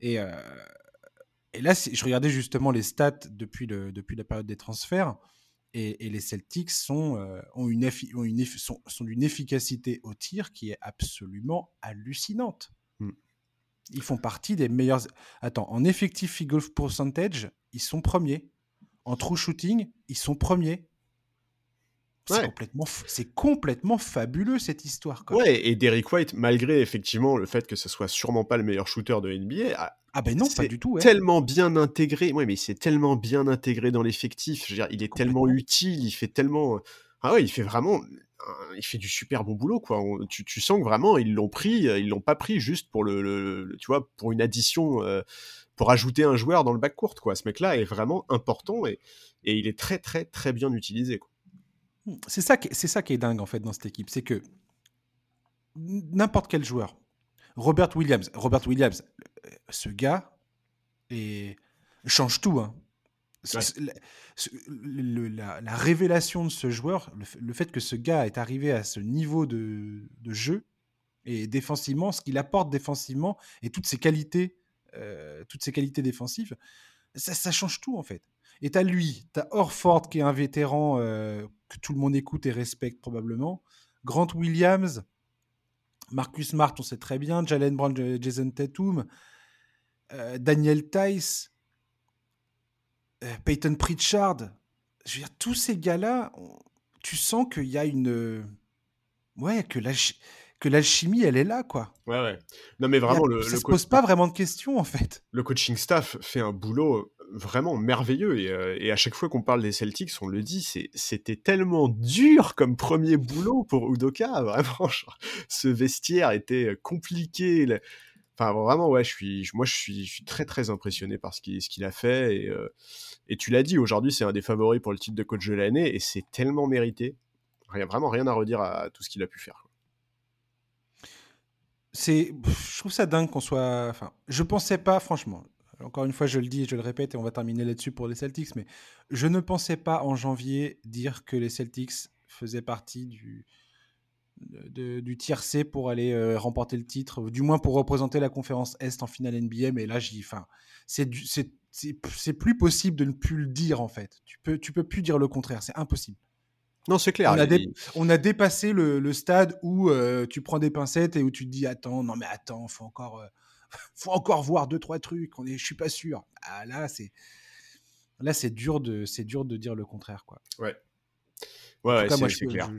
Et, euh, et là, si- je regardais justement les stats depuis, le, depuis la période des transferts. Et, et les Celtics sont, euh, ont une effi- ont une effi- sont, sont d'une efficacité au tir qui est absolument hallucinante. Mm. Ils font partie des meilleurs. Attends, en effectif field goal percentage, ils sont premiers. En true shooting, ils sont premiers. C'est Ouais. complètement, f- c'est complètement fabuleux cette histoire. Quoi. Ouais, et Derrick White, malgré effectivement le fait que ce soit sûrement pas le meilleur shooter de NBA, a Ah ben non, pas du tout. ouais. tellement bien intégré. Ouais, mais c'est tellement bien intégré dans l'effectif. Il est tellement utile, il fait tellement. Ah ouais, il fait vraiment, il fait du super bon boulot quoi. tu, sens que vraiment ils l'ont pris, ils l'ont pas pris juste pour le, tu vois, pour une addition, euh, pour ajouter un joueur dans le bac court quoi. Ce mec-là est vraiment important et, et il est très très très bien utilisé. C'est ça, c'est ça qui est dingue en fait dans cette équipe, c'est que n'importe quel joueur, Robert Williams, Robert Williams, euh, ce gars et change tout. Hein. La, révélation de ce joueur, le, fait que ce gars est arrivé à ce niveau de, jeu et défensivement, ce qu'il apporte défensivement et toutes ses qualités, euh, toutes ses qualités défensives, ça, change tout en fait. Et t'as lui, t'as Orford qui est un vétéran euh, que tout le monde écoute et respecte probablement, Grant Williams, Marcus Smart, on sait très bien, Jalen Brown, Jason Tatum, euh, Daniel Tice, euh, Peyton Pritchard. Je veux dire, tous ces gars-là, tu sens qu'il y a une. Ouais, que que l'alchimie, elle est là, quoi. Ouais, ouais. Non, mais vraiment, le, ça se pose pas vraiment de questions, en fait. Le coaching staff fait un boulot vraiment merveilleux. Et, euh, et à chaque fois qu'on parle des Celtics, on le dit, c'était tellement dur comme premier boulot pour Udoka. Vraiment, ce vestiaire était compliqué. Enfin, vraiment, ouais, je suis, moi, je suis, très, très impressionné par ce qu'il a fait. Et, euh, et tu l'as dit, aujourd'hui, c'est un des favoris pour le titre de coach de l'année, et c'est tellement mérité. A vraiment rien à redire à, tout ce qu'il a pu faire. C'est, je trouve ça dingue qu'on soit. Enfin, je pensais pas, franchement. Encore une fois, je le dis et je le répète, et on va terminer là-dessus pour les Celtics, mais je ne pensais pas en janvier dire que les Celtics faisaient partie du, du tiercé pour aller euh, remporter le titre, du moins pour représenter la conférence Est en finale NBA. Mais là, j'y, enfin, c'est, c'est, plus possible de ne plus le dire en fait. Tu peux, tu peux plus dire le contraire, c'est impossible. Non, c'est clair. On a, dépassé le, stade où euh, tu prends des pincettes et où tu te dis attends, non mais attends, faut encore, euh, faut encore voir deux trois trucs. On est, je suis pas sûr. Ah, là, c'est, là, c'est dur de, c'est dur de dire le contraire quoi. Ouais. Ouais, c'est, clair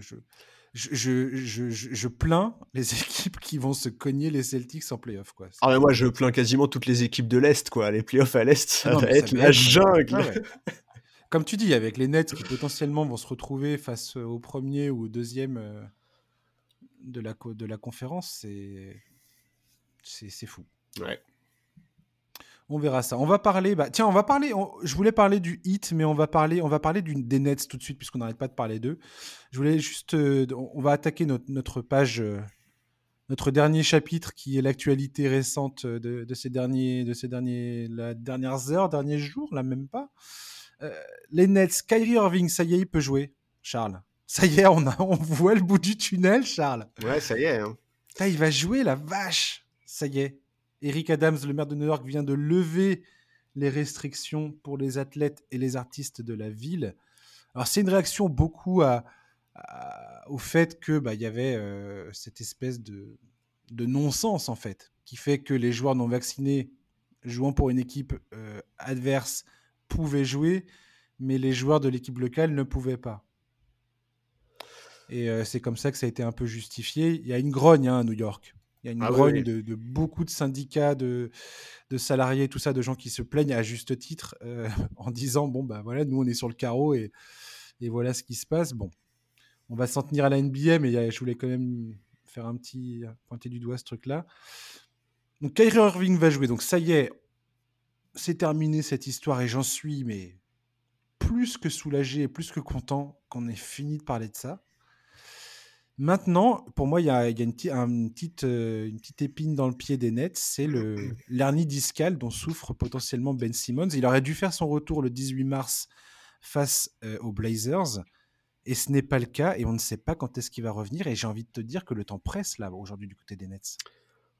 je, je, je, plains les équipes qui vont se cogner les Celtics en playoff. Quoi. Ah, mais moi, je plains quasiment toutes les équipes de l'Est. quoi. Les playoffs à l'Est, ça va être la jungle. Comme tu dis, avec les Nets qui potentiellement vont se retrouver face au premier ou au deuxième euh, de la, de la conférence, c'est, c'est, fou. Ouais. On verra ça. On va parler. Bah, tiens, on va parler. je voulais parler du hit, mais on va parler. On va parler des Nets tout de suite puisqu'on n'arrête pas de parler d'eux. Je voulais juste. Euh, on va attaquer notre, page, euh, notre dernier chapitre qui est l'actualité récente de, ces derniers, de ces derniers, la dernières heures, derniers jours, là même pas. Euh, les Nets, Kyrie Irving, ça y est, il peut jouer. Charles. Ça y est, on, a, on voit le bout du tunnel, Charles. Ouais, ça y est. Hein. il va jouer la vache. Ça y est. Eric Adams, le maire de New York, vient de lever les restrictions pour les athlètes et les artistes de la ville. Alors c'est une réaction beaucoup au fait que bah, y avait euh, cette espèce de, non-sens en fait, qui fait que les joueurs non vaccinés jouant pour une équipe euh, adverse pouvaient jouer, mais les joueurs de l'équipe locale ne pouvaient pas. Et euh, c'est comme ça que ça a été un peu justifié. Il y a une grogne hein, à New York. Il y a une ah grogne De, beaucoup de syndicats, de, salariés, tout ça, de gens qui se plaignent à juste titre euh, en disant bon, bah voilà, nous on est sur le carreau et, et voilà ce qui se passe. Bon, on va s'en tenir à la NBA, mais je voulais quand même faire un petit pointer du doigt ce truc-là. Donc Kyrie Irving va jouer, donc ça y est, c'est terminé cette histoire et j'en suis mais plus que soulagé et plus que content qu'on ait fini de parler de ça. Maintenant, pour moi, il y a, une, petite, euh, une, petite, épine dans le pied des Nets, c'est l'hernie discale dont souffre potentiellement Ben Simmons. Il aurait dû faire son retour le 18 mars face euh, aux Blazers, et ce n'est pas le cas, et on ne sait pas quand est-ce qu'il va revenir, et j'ai envie de te dire que le temps presse là aujourd'hui du côté des Nets.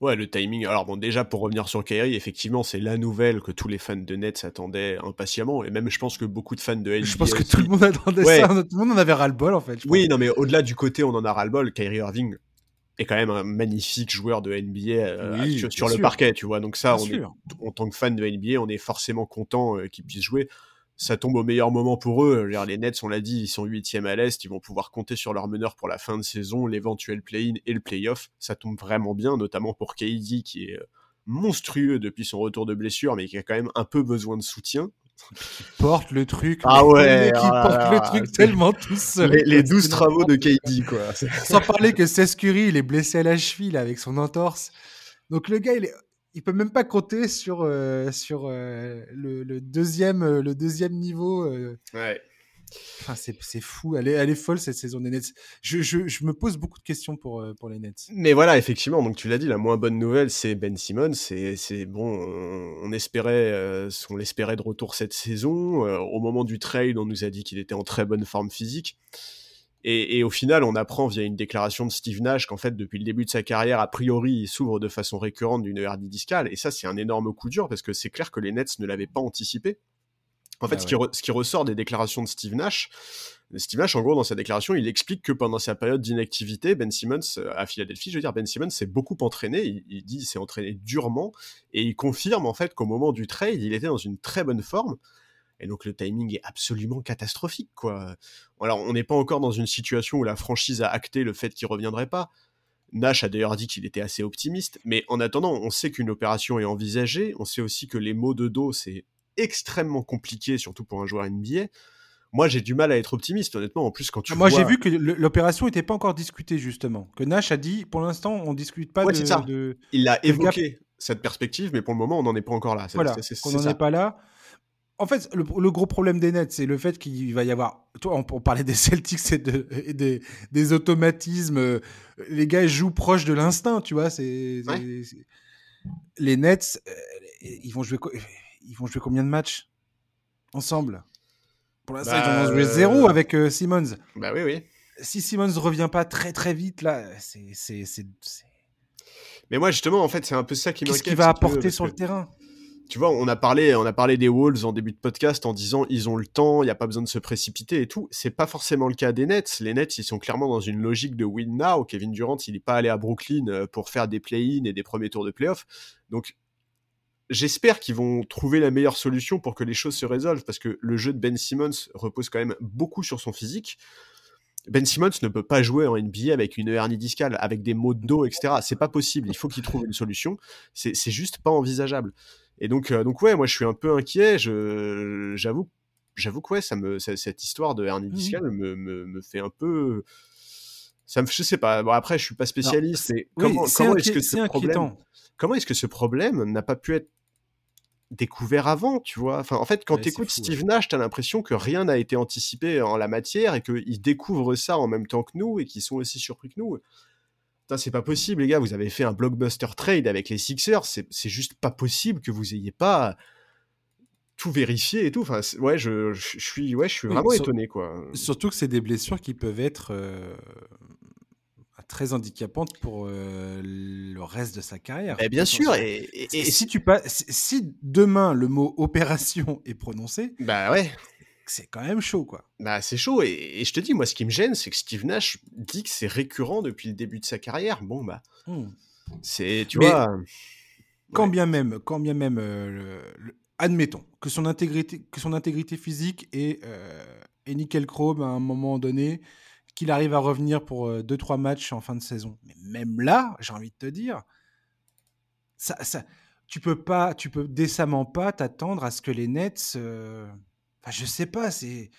Ouais, le timing. Alors bon, déjà pour revenir sur Kyrie, effectivement, c'est la nouvelle que tous les fans de Nets attendaient impatiemment, et même je pense que beaucoup de fans de NBA. Je pense que tout le monde attendait ça, tout le monde en avait ras-le-bol en fait. Oui, non, mais au-delà du côté on en a ras-le-bol, Kyrie Irving est quand même un magnifique joueur de NBA euh, sur, le parquet, tu vois. Donc ça, on en tant que fan de NBA, on est forcément content euh, qu'il puisse jouer ça tombe au meilleur moment pour eux. les Nets, on l'a dit, ils sont huitièmes à l'Est, ils vont pouvoir compter sur leur meneur pour la fin de saison, l'éventuel play-in et le play-off. Ça tombe vraiment bien, notamment pour KD qui est euh, monstrueux depuis son retour de blessure, mais qui a quand même un peu besoin de soutien. Qui porte le truc. Ah ouais, Qui oh porte le truc tellement tout seul. Les, les quoi, 12 c'est travaux de KD, quoi. Sans parler que Seth Curry, il est blessé à la cheville là, avec son entorse. Donc le gars, il, est... il peut même pas compter sur, euh, sur euh, le, le deuxième, euh, le deuxième niveau. Ouais. Enfin, c'est c'est fou. Elle est, elle est folle cette saison des Nets. Je, je, je me pose beaucoup de questions pour, pour les Nets. Mais voilà, effectivement, donc tu l'as dit, la moins bonne nouvelle, c'est Ben Simmons. C'est, c'est bon, on, on espérait, on l'espérait de retour cette saison. Au moment du trade, on nous a dit qu'il était en très bonne forme physique. Et, et au final, on apprend via une déclaration de Steve Nash qu'en fait, depuis le début de sa carrière, a priori, il s'ouvre de façon récurrente d'une hernie discale. Et ça, c'est un énorme coup dur parce que c'est clair que les Nets ne l'avaient pas anticipé. En fait, Ah ce, qui re- ce qui ressort des déclarations de Steve Nash, Steve Nash, en gros, dans sa déclaration, il explique que pendant sa période d'inactivité, Ben Simmons, euh, à Philadelphie, je veux dire, Ben Simmons s'est beaucoup entraîné, il, il dit qu'il s'est entraîné durement, et il confirme en fait qu'au moment du trade, il était dans une très bonne forme, et donc le timing est absolument catastrophique, quoi. Alors, on n'est pas encore dans une situation où la franchise a acté le fait qu'il reviendrait pas. Nash a d'ailleurs dit qu'il était assez optimiste, mais en attendant, on sait qu'une opération est envisagée, on sait aussi que les maux de dos, c'est extrêmement compliqué, surtout pour un joueur NBA. Moi, j'ai du mal à être optimiste, honnêtement. En plus, quand tu Ah, Moi, vois... j'ai vu que l'opération n'était pas encore discutée, justement. Que Nash a dit, pour l'instant, on discute pas Ouais, de, ça. de- Il a évoqué cette perspective, mais pour le moment, on n'en est pas encore là. Voilà, c'est n'en est pas là. En fait, le, le gros problème des Nets, c'est le fait qu'il va y avoir. Toi, on, on parlait des Celtics et, de- et des, des automatismes. euh, Les gars jouent proche de l'instinct, tu vois. C'est Ouais. les Nets, euh, ils vont jouer. Ils vont jouer combien de matchs ensemble? Pour l'instant, Bah, ils vont jouer euh, zéro avec euh, Simmons. Bah oui, oui. Si Simmons revient pas très très vite, là, c'est Mais moi, justement, en fait, c'est un peu ça qui m'inquiète. qu'est-ce qu'il va apporter sur que, le terrain? Tu vois, on a parlé, on a parlé des Wolves en début de podcast en disant ils ont le temps, il n'y a pas besoin de se précipiter et tout. C'est pas forcément le cas des Nets. Les Nets, ils sont clairement dans une logique de win now. Kevin Durant, il n'est pas allé à Brooklyn euh, pour faire des play-in et des premiers tours de playoff. Donc, j'espère qu'ils vont trouver la meilleure solution pour que les choses se résolvent parce que le jeu de Ben Simmons repose quand même beaucoup sur son physique. Ben Simmons ne peut pas jouer en NBA avec une hernie discale, avec des maux de dos, etc. C'est pas possible. Il faut qu'il trouve une solution. C'est c'est juste pas envisageable. Et donc, euh, donc ouais, moi je suis un peu inquiet. Je, j'avoue, j'avoue que ouais, ça me, ça- cette histoire de hernie Mhm. discale me, me, me fait un peu. Ça me, je sais pas. Bon après, je suis pas spécialiste. mais comment, c'est comment est-ce que ce problème, inquiétant. comment est-ce que ce problème n'a pas pu être découvert avant, tu vois? Enfin, en fait, quand Ouais, tu c'est écoutes fou, ouais. Steve Nash, t'as l'impression que rien n'a été anticipé en la matière et qu'ils découvrent ça en même temps que nous et qu'ils sont aussi surpris que nous. C'est pas possible, les gars. Vous avez fait un blockbuster trade avec les Sixers. C'est c'est juste pas possible que vous ayez pas tout vérifié et tout. Enfin, ouais, je, je suis, ouais, je suis Oui, vraiment sur- étonné, quoi. Surtout que c'est des blessures qui peuvent être euh, très handicapantes pour euh, le reste de sa carrière. Eh bien sûr. Et, et- si tu pas, si- si demain le mot opération est prononcé, bah ouais. C'est quand même chaud, quoi. Bah, c'est chaud. Et, et je te dis, moi, ce qui me gêne, c'est que Steve Nash dit que c'est récurrent depuis le début de sa carrière. Bon, bah, Hmm. c'est, tu Mais- vois. Quand Ouais. bien même, quand bien même, euh, le- le- admettons que son intégrité, que son intégrité physique est, euh, est nickel chrome à un moment donné, qu'il arrive à revenir pour 2-3 matchs en fin de saison. Mais même là, j'ai envie de te dire, ça, ça, tu peux pas, tu peux décemment pas t'attendre à ce que les Nets, euh, enfin, je sais pas, c'est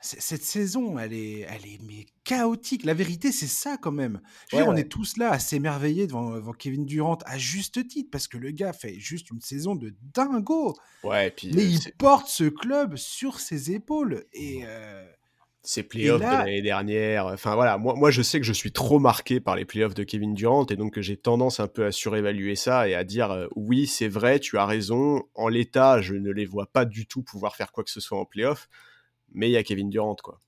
cette saison, elle est, elle est mais chaotique. La vérité, c'est ça quand même. Je veux Ouais, dire, on est tous là à s'émerveiller devant, devant Kevin Durant à juste titre parce que le gars fait juste une saison de dingo. Ouais, et puis Mais euh, il porte ce club sur ses épaules et euh, ces playoffs là- de l'année dernière. Enfin voilà, moi, moi je sais que je suis trop marqué par les playoffs de Kevin Durant et donc que j'ai tendance un peu à surévaluer ça et à dire euh, oui, c'est vrai, tu as raison. En l'état, je ne les vois pas du tout pouvoir faire quoi que ce soit en playoffs, mais il y a Kevin Durant quoi.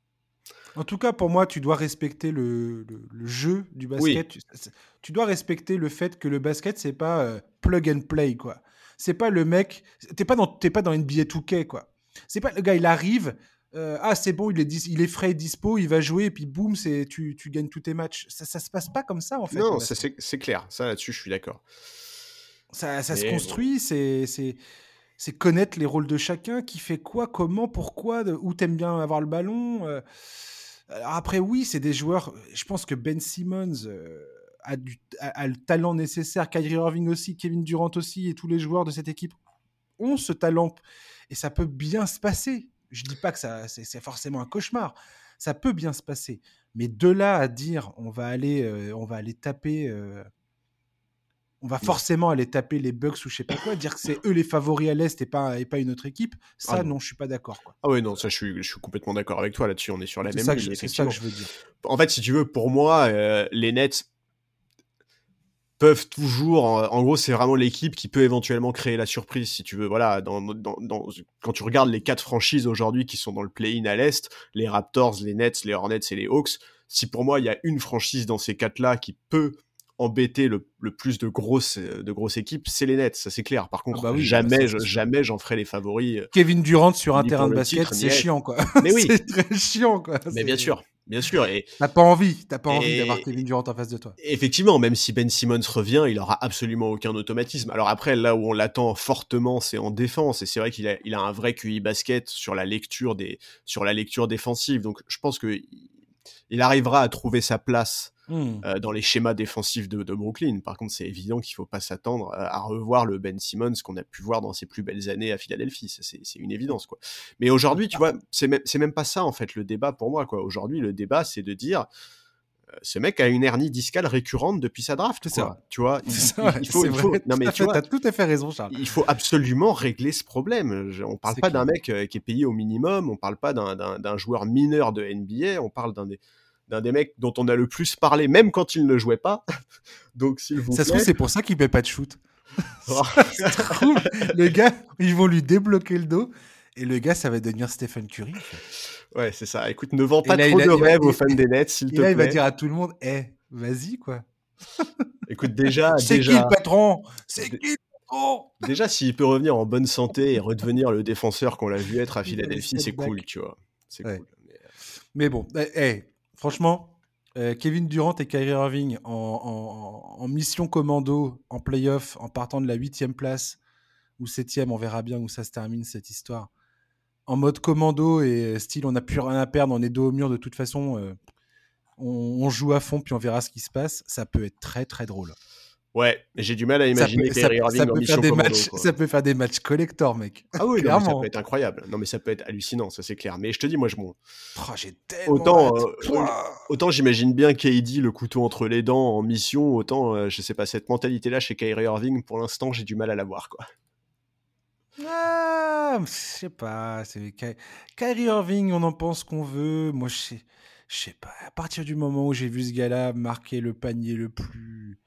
en tout cas pour moi, tu dois respecter le, le- le jeu du Oui. basket. Tu, c'est- tu dois respecter le fait que le basket c'est pas euh, plug and play quoi. C'est pas le mec, t'es pas dans t'es pas dans NBA 2K quoi. C'est pas le gars, il arrive. Euh, ah c'est bon, il est, dis- il est frais et dispo, il va jouer et puis boum, c'est tu, tu gagnes tous tes matchs. Ça, ça se passe pas comme ça en fait. non, ça, c'est clair, ça là-dessus je suis d'accord. Ça, ça se bon. construit, c'est c'est c'est connaître les rôles de chacun, qui fait quoi, comment, pourquoi, de- où t'aimes bien avoir le ballon. euh. Alors après, oui, c'est des joueurs. Je pense que Ben Simmons euh, a, du, a, a le talent nécessaire, Kyrie Irving aussi, Kevin Durant aussi, et tous les joueurs de cette équipe ont ce talent et ça peut bien se passer. Je dis pas que ça c'est forcément un cauchemar. Ça peut bien se passer. Mais de là à dire on va aller, euh, on va aller taper, euh, on va forcément aller taper les Bucks ou je sais pas quoi, dire que c'est eux les favoris à l'est et pas et pas une autre équipe, ça Ah non, je suis pas d'accord. Ah ouais, non, ça, je suis, je suis complètement d'accord avec toi là-dessus. On est sur la même ligne, c'est ça que je veux dire. En fait, si tu veux, pour moi, euh, les Nets peuvent toujours. En, gros, c'est vraiment l'équipe qui peut éventuellement créer la surprise, si tu veux. Voilà, dans, dans, dans- quand tu regardes les quatre franchises aujourd'hui qui sont dans le play-in à l'Est, les Raptors, les Nets, les Hornets et les Hawks, si pour moi, il y a une franchise dans ces quatre-là qui peut embêter le, le plus de grosses, de grosses équipes, c'est les Nets, ça c'est clair. Par contre, bah oui, jamais, je- jamais j'en ferai les favoris. euh, Kevin Durant sur un terrain de basket, c'est chiant quoi. Mais oui, c'est très chiant quoi. mais bien sûr, bien sûr. Et T'as pas envie, t'as pas envie Et- d'avoir Kevin Durant en face de toi. Effectivement, même si Ben Simmons revient, il aura absolument aucun automatisme. Alors après, là où on l'attend fortement, c'est en défense. Et c'est vrai qu'il a, il a un vrai QI basket sur la lecture des, sur la lecture défensive. Donc je pense que il arrivera à trouver sa place Hmm. euh, dans les schémas défensifs de, de Brooklyn. Par contre, c'est évident qu'il faut pas s'attendre à, à revoir le Ben Simmons qu'on a pu voir dans ses plus belles années à Philadelphie. C'est une évidence, quoi. Mais aujourd'hui, tu vois, c'est même, pas ça, en fait, le débat pour moi, quoi. Aujourd'hui, le débat, c'est de dire, euh, ce mec a une hernie discale récurrente depuis sa draft, C'est quoi. ça. Tu vois, il, ça, faut, il non mais tu vois, t'as tout à fait raison, Charles. il faut absolument régler ce problème. Je- On parle pas d'un mec euh, qui est payé au minimum, on parle pas d'un joueur mineur de NBA, on parle d'un des, d'un des mecs dont on a le plus parlé, même quand il ne jouait pas. Donc s'il vous Ça se plaît. trouve, c'est pour ça qu'il paie pas de shoot. Oh. Ça se trouve, le gars, ils vont lui débloquer le dos et le gars, ça va devenir Stephen Curry. ouais, c'est ça. Écoute, ne vends pas là, trop a- de rêves aux fans des Nets, s'il te là, il va plaît. dire à tout le monde, eh, vas-y quoi. Écoute, déjà, C'est qui déjà, le patron? C'est qui le patron? Déjà, s'il peut revenir en bonne santé et redevenir le défenseur qu'on l'a vu être à Philadelphie, c'est cool, tu vois. C'est Ouais. cool. Mais, euh, Mais bon, eh, eh, franchement, euh, Kevin Durant et Kyrie Irving en, mission commando, en playoff, en partant de la huitième place ou septième, on verra bien où ça se termine cette histoire. En mode commando et style, on n'a plus rien à perdre, on est dos au mur de toute façon. euh, on joue à fond puis on verra ce qui se passe. Ça peut être très très drôle. Ouais, mais j'ai du mal à Ça imaginer ça Kyrie peut- ça en peut mission faire des commando, matchs, quoi. ça peut faire des matchs collector, mec. Ah oui, non, mais ça Clairement. peut être incroyable. Non, mais ça peut être hallucinant, ça c'est clair. Mais je te dis, moi, je m'en- Oh, j'ai tellement Autant, euh, autant j'imagine bien KD le couteau entre les dents en mission, autant euh, je sais pas cette mentalité-là chez Kyrie Irving. Pour l'instant, j'ai du mal à la voir, quoi. Ah, je sais pas. C'est Ky- Kyrie Irving, on en pense qu'on veut. Moi, je sais, je sais pas. À partir du moment où j'ai vu ce gars-là marquer le panier le plus,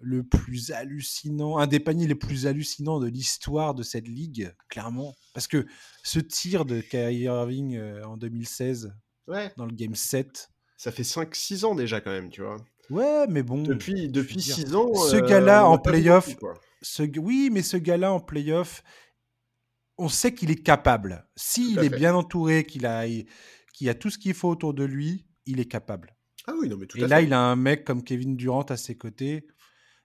le plus hallucinant, un des paniers les plus hallucinants de l'histoire de cette ligue, clairement. Parce que ce tir de Kyrie Irving euh, en 2016 Ouais. dans le game 7. Ça fait 5-6 ans déjà quand même, tu vois. Ouais, mais bon. Depuis, depuis veux dire, 6 ans. ce euh, gars-là en playoff, ce, oui, mais ce gars-là en playoff, on sait qu'il est capable. S'il est bien entouré, qu'il a, qu'il a tout ce qu'il faut autour de lui, il est capable. Ah oui, non, mais tout Et à là, fait. il a un mec comme Kevin Durant à ses côtés.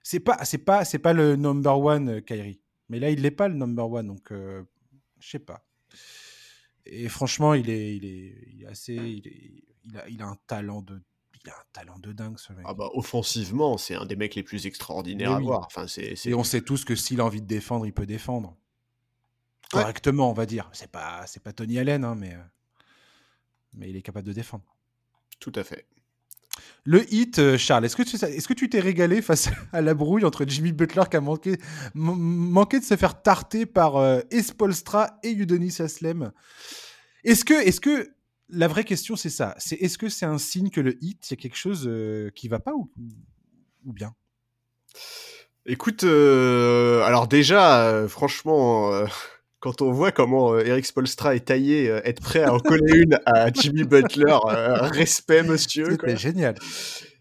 C'est pas, c'est pas, c'est pas le number one, euh, Kyrie. Mais là, il n'est pas le number one, donc euh, je sais pas. Et franchement, il est, il est, il est assez, il, est- il a, il a un talent de, il a un talent de dingue ce mec. Ah bah, offensivement, c'est un des mecs les plus extraordinaires à oui. voir. Enfin, c'est, c'est- Et on sait tous que s'il a envie de défendre, il peut défendre. Ouais. Correctement, on va dire. C'est pas, c'est pas Tony Allen, hein, mais, euh, mais il est capable de défendre. tout à fait. Le hit, euh, Charles, est-ce que tu est-ce que tu t'es régalé face à la brouille entre Jimmy Butler qui a manqué, manqué de se faire tarter par euh, Espolstra et Udonis Aslem Est-ce que, est-ce que la vraie question c'est ça C'est est-ce que c'est un signe que le hit, il y a quelque chose euh, qui va pas ou, ou bien? Écoute, alors déjà, franchement, quand on voit comment euh, Eric Spolstra est taillé, euh, être prêt à en coller une à Jimmy Butler, euh, respect monsieur. C'était génial.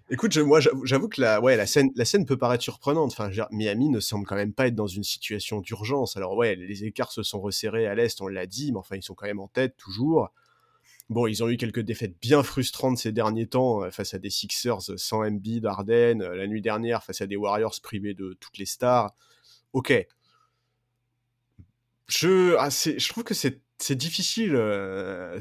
Écoute, je- moi, j'avoue que la, ouais, la, scène, la scène peut paraître surprenante. Enfin, Miami ne semble quand même pas être dans une situation d'urgence. Alors, ouais, les écarts se sont resserrés à l'Est, on l'a dit, mais enfin, ils sont quand même en tête toujours. Bon, ils ont eu quelques défaites bien frustrantes ces derniers temps face à des Sixers sans Embiid, Harden, euh, la nuit dernière face à des Warriors privés de toutes les stars. Ok. Je, ah, je trouve que c'est difficile. euh,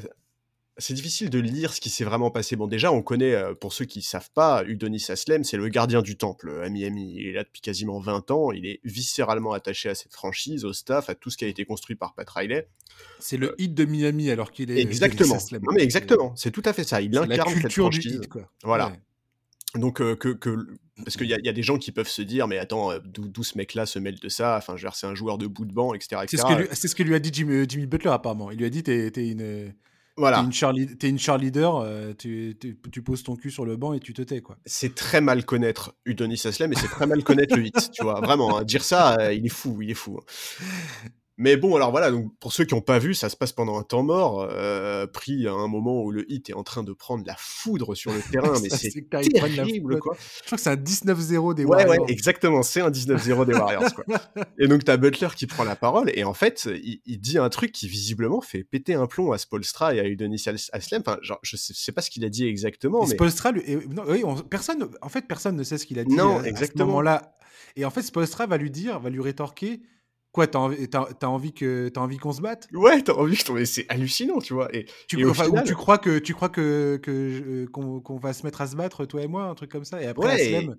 c'est difficile de lire ce qui s'est vraiment passé. Bon, déjà, on connaît, euh, pour ceux qui ne savent pas, Udonis Aslem, c'est le gardien du temple à Miami. Il est là depuis quasiment 20 ans. Il est viscéralement attaché à cette franchise, au staff, à tout ce qui a été construit par Pat Riley. C'est le hit de Miami alors qu'il est. Exactement. Non, mais exactement. C'est tout à fait ça. Il incarne cette franchise. Du hit, Voilà. Donc, que, que, parce qu'il y, y, a des gens qui peuvent se dire, mais attends, d'où ce mec-là se mêle de ça? Enfin, je c'est un joueur de bout de banc, etc. C'est ce, ce, que lui a dit Jimmy, Jimmy Butler, apparemment. Il lui a dit, t'es une voilà. T'es une, Charlie, es une euh, tu, tu, poses ton cul sur le banc et tu te tais, quoi. C'est très mal connaître Udonis Aslem et c'est très mal connaître le hit, tu vois. Vraiment, hein. dire ça, euh, il est fou, il est fou. Mais bon, alors voilà, donc pour ceux qui n'ont pas vu, ça se passe pendant un temps mort, euh, pris à un moment où le hit est en train de prendre la foudre sur le terrain, mais c'est terrible, quoi. Je crois que c'est un 19-0 des Warriors. Ouais, ouais, exactement, c'est un 19-0 des Warriors, quoi. Et donc t'as Butler qui prend la parole, et en fait, il, dit un truc qui visiblement fait péter un plomb à Spolstra et à Udonis Aslem. Enfin, genre, je sais, sais pas ce qu'il a dit exactement, mais... Spolstra, lui, non, oui, personne, en fait, personne ne sait ce qu'il a dit non, à, exactement. ce moment-là. Et en fait, Spolstra va lui dire, va lui rétorquer Quoi, t'as envie, as, envie que t'as envie qu'on se batte? Ouais, t'as envie que c'est hallucinant, tu vois. Et tu, tu crois que tu crois que que qu'on va se mettre à se battre, toi et moi, un truc comme ça, et après ouais, et,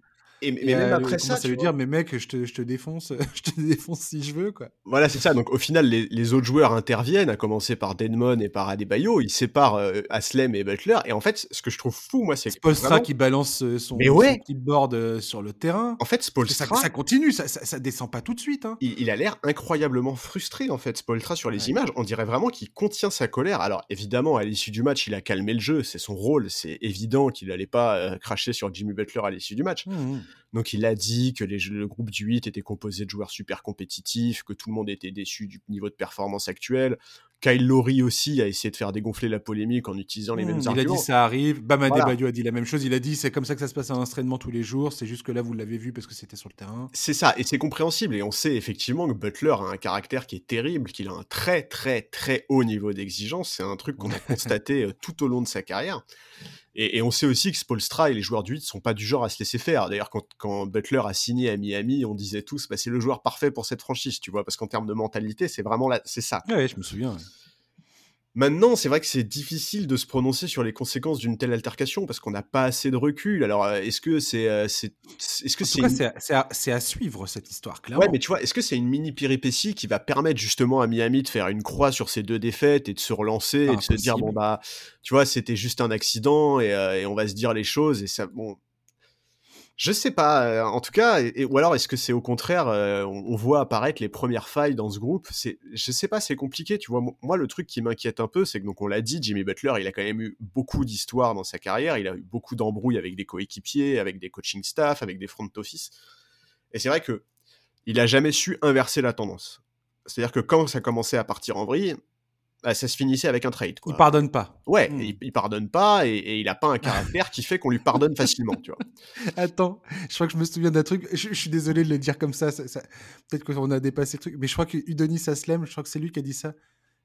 mais, même après ça, ça veut dire, mais mec, je te, je te défonce, je te défonce si je veux, quoi. Voilà, c'est ça. Donc au final, les, les, autres joueurs interviennent, à commencer par Denmon et par Adebayo. Ils séparent euh, Aslem et Butler. Et en fait, ce que je trouve fou, moi, c'est que Spolstra vraiment... qui balance euh, son, ouais. son board euh, sur le terrain. En fait, Spolstra, ça, ça continue, ça, ça, ça, descend pas tout de suite. Hein. Il, il, a l'air incroyablement frustré, en fait, Spolstra sur les ouais. images. On dirait vraiment qu'il contient sa colère. Alors évidemment, à l'issue du match, il a calmé le jeu. C'est son rôle. C'est évident qu'il allait pas euh, cracher sur Jimmy Butler à l'issue du match. Mmh. Donc il a dit que les, le groupe du 8 était composé de joueurs super compétitifs, que tout le monde était déçu du niveau de performance actuel. Kyle Lowry aussi a essayé de faire dégonfler la polémique en utilisant les mmh, mêmes il arguments. Il a dit ça arrive. Bam voilà. a dit la même chose. Il a dit c'est comme ça que ça se passe à l'entraînement tous les jours. C'est juste que là vous l'avez vu parce que c'était sur le terrain. C'est ça et c'est compréhensible et on sait effectivement que Butler a un caractère qui est terrible, qu'il a un très très très haut niveau d'exigence. C'est un truc qu'on a constaté tout au long de sa carrière. Et, on sait aussi que Spolstra et les joueurs du 8 sont pas du genre à se laisser faire. D'ailleurs, quand, Butler a signé à Miami, on disait tous, bah, c'est le joueur parfait pour cette franchise, tu vois, parce qu'en termes de mentalité, c'est vraiment là, c'est ça. Ouais, je me souviens. Maintenant, c'est vrai que c'est difficile de se prononcer sur les conséquences d'une telle altercation parce qu'on n'a pas assez de recul. Alors, est-ce que c'est, euh, c'est, est-ce que c'est, une... c'est, à, à, suivre cette histoire, clairement. Ouais, mais tu vois, est-ce que c'est une mini péripétie qui va permettre justement à Miami de faire une croix sur ces deux défaites et de se relancer ah, et de se dire bon bah, tu vois, c'était juste un accident et, euh, et, on va se dire les choses et ça, bon, je sais pas. Euh, en tout cas, et, ou alors est-ce que c'est au contraire, euh, on, on, voit apparaître les premières failles dans ce groupe? C'est, je sais pas, c'est compliqué. Tu vois, moi le truc qui m'inquiète un peu, c'est que donc on l'a dit, Jimmy Butler, il a quand même eu beaucoup d'histoires dans sa carrière. Il a eu beaucoup d'embrouilles avec des coéquipiers, avec des coaching staff, avec des front office. Et c'est vrai que il a jamais su inverser la tendance. C'est-à-dire que quand ça commençait à partir en vrille, bah, ça se finissait avec un trade. Quoi. Il pardonne pas. Ouais, mmh. il, il, pardonne pas et, et, il a pas un caractère qui fait qu'on lui pardonne facilement, tu vois. Attends, je crois que je me souviens d'un truc. Je, je, suis désolé de le dire comme ça. ça, ça Peut-être qu'on a dépassé le truc, mais je crois que Udonis Aslem, je crois que c'est lui qui a dit ça,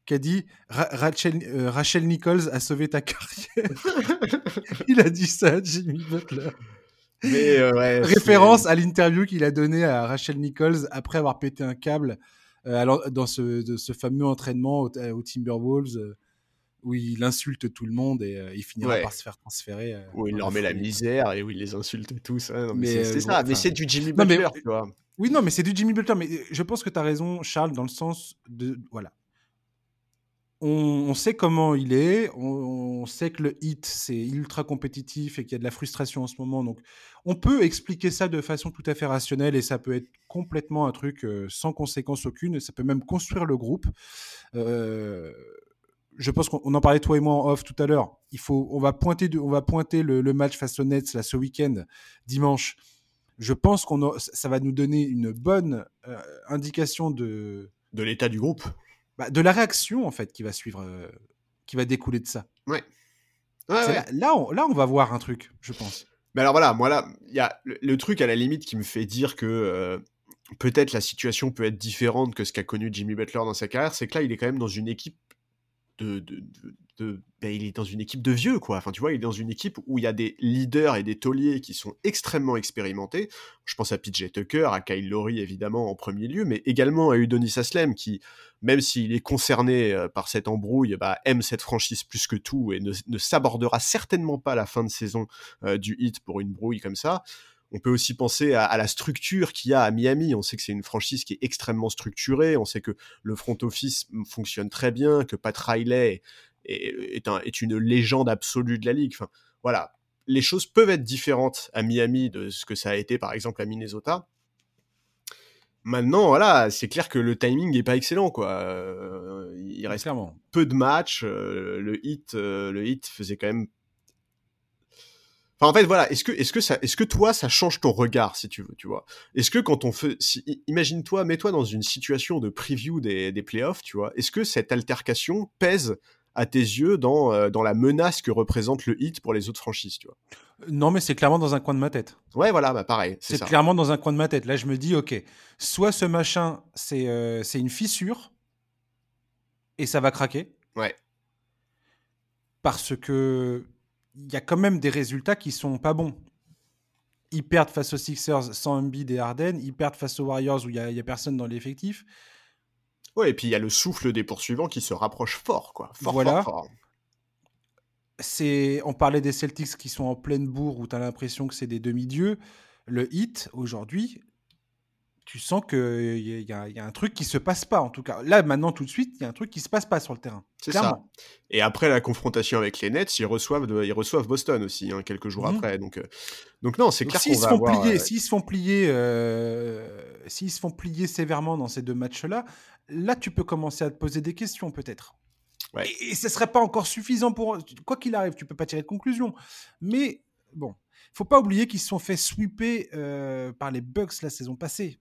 qui a dit Ra Rachel, euh, Rachel Nichols a sauvé ta carrière. il a dit ça, Jimmy Butler. Mais euh, ouais, Référence à l'interview qu'il a donnée à Rachel Nichols après avoir pété un câble alors, dans ce, de ce fameux entraînement au, au Timberwolves euh, où il insulte tout le monde et euh, il finira ouais. par se faire transférer. Euh, où il leur met la misère et où il les insulte tous. Hein, mais c'est ça, mais c'est du Jimmy non, Butler, mais, tu vois. Oui, non, mais c'est du Jimmy Butler. Mais je pense que tu as raison, Charles, dans le sens de. Voilà. On, sait comment il est, on, sait que le hit, c'est ultra compétitif et qu'il y a de la frustration en ce moment. Donc, on peut expliquer ça de façon tout à fait rationnelle et ça peut être complètement un truc euh, sans conséquence aucune. Ça peut même construire le groupe. Euh, je pense qu'on en parlait toi et moi en off tout à l'heure. Il faut, on va pointer, on va pointer le, le, match face aux Nets là ce week-end, dimanche. Je pense qu'on ça va nous donner une bonne euh, indication de de l'état du groupe, bah, de la réaction en fait qui va suivre, euh, qui va découler de ça. Ouais. ouais, ouais. Là, là, on, là, on va voir un truc, je pense. Mais alors voilà, moi là, il y a le, le, truc à la limite qui me fait dire que euh, peut-être la situation peut être différente que ce qu'a connu Jimmy Butler dans sa carrière, c'est que là, il est quand même dans une équipe de, ben, il est dans une équipe de vieux, quoi. Enfin, tu vois, il est dans une équipe où il y a des leaders et des tauliers qui sont extrêmement expérimentés. Je pense à PJ Tucker, à Kyle Lowry, évidemment, en premier lieu, mais également à Udonis Aslem, qui, même s'il est concerné euh, par cette embrouille, bah, aime cette franchise plus que tout et ne, s'abordera certainement pas la fin de saison euh, du hit pour une brouille comme ça. On peut aussi penser à, la structure qu'il y a à Miami. On sait que c'est une franchise qui est extrêmement structurée. On sait que le front office fonctionne très bien, que Pat Riley est, est, une légende absolue de la ligue. Enfin, voilà, les choses peuvent être différentes à Miami de ce que ça a été par exemple à Minnesota. Maintenant, voilà, c'est clair que le timing n'est pas excellent, quoi. Euh, il reste peu de matchs. Euh, le hit, euh, le hit faisait quand même. Enfin, en fait, voilà. Est-ce que, est-ce que ça, est-ce que toi, ça change ton regard, si tu veux, tu vois? Est-ce que quand on fait, imagine-toi, mets-toi dans une situation de preview des, des playoffs, tu vois Est-ce que cette altercation pèse à tes yeux dans, euh, dans la menace que représente le hit pour les autres franchises, tu vois? Non, mais c'est clairement dans un coin de ma tête. Ouais, voilà, bah pareil. C'est clairement dans un coin de ma tête. Là, je me dis, ok, soit ce machin, c'est euh, c'est une fissure et ça va craquer. Ouais. Parce que il y a quand même des résultats qui sont pas bons. Ils perdent face aux Sixers sans Embiid et Harden. Ils perdent face aux Warriors où il n'y a, a, personne dans l'effectif. Ouais, et puis il y a le souffle des poursuivants qui se rapproche fort, quoi. Fort, voilà. fort, C'est, on parlait des Celtics qui sont en pleine bourre où tu as l'impression que c'est des demi-dieux. Le hit, aujourd'hui, tu sens qu'il y, y, a un truc qui se passe pas, en tout cas. Là, maintenant, tout de suite, il y a un truc qui se passe pas sur le terrain. C'est ça. Et après la confrontation avec les Nets, ils reçoivent, ils reçoivent Boston aussi, hein, quelques jours mmh. après. Donc, euh, donc non, c'est clair qu'on va avoir... Plier, euh, S'ils se font plier, euh, s'ils se font plier sévèrement dans ces deux matchs-là, là, tu peux commencer à te poser des questions, peut-être. Et, ce serait pas encore suffisant pour... Quoi qu'il arrive, tu peux pas tirer de conclusion. Mais bon, faut pas oublier qu'ils se sont fait sweeper par les Bucks la saison passée.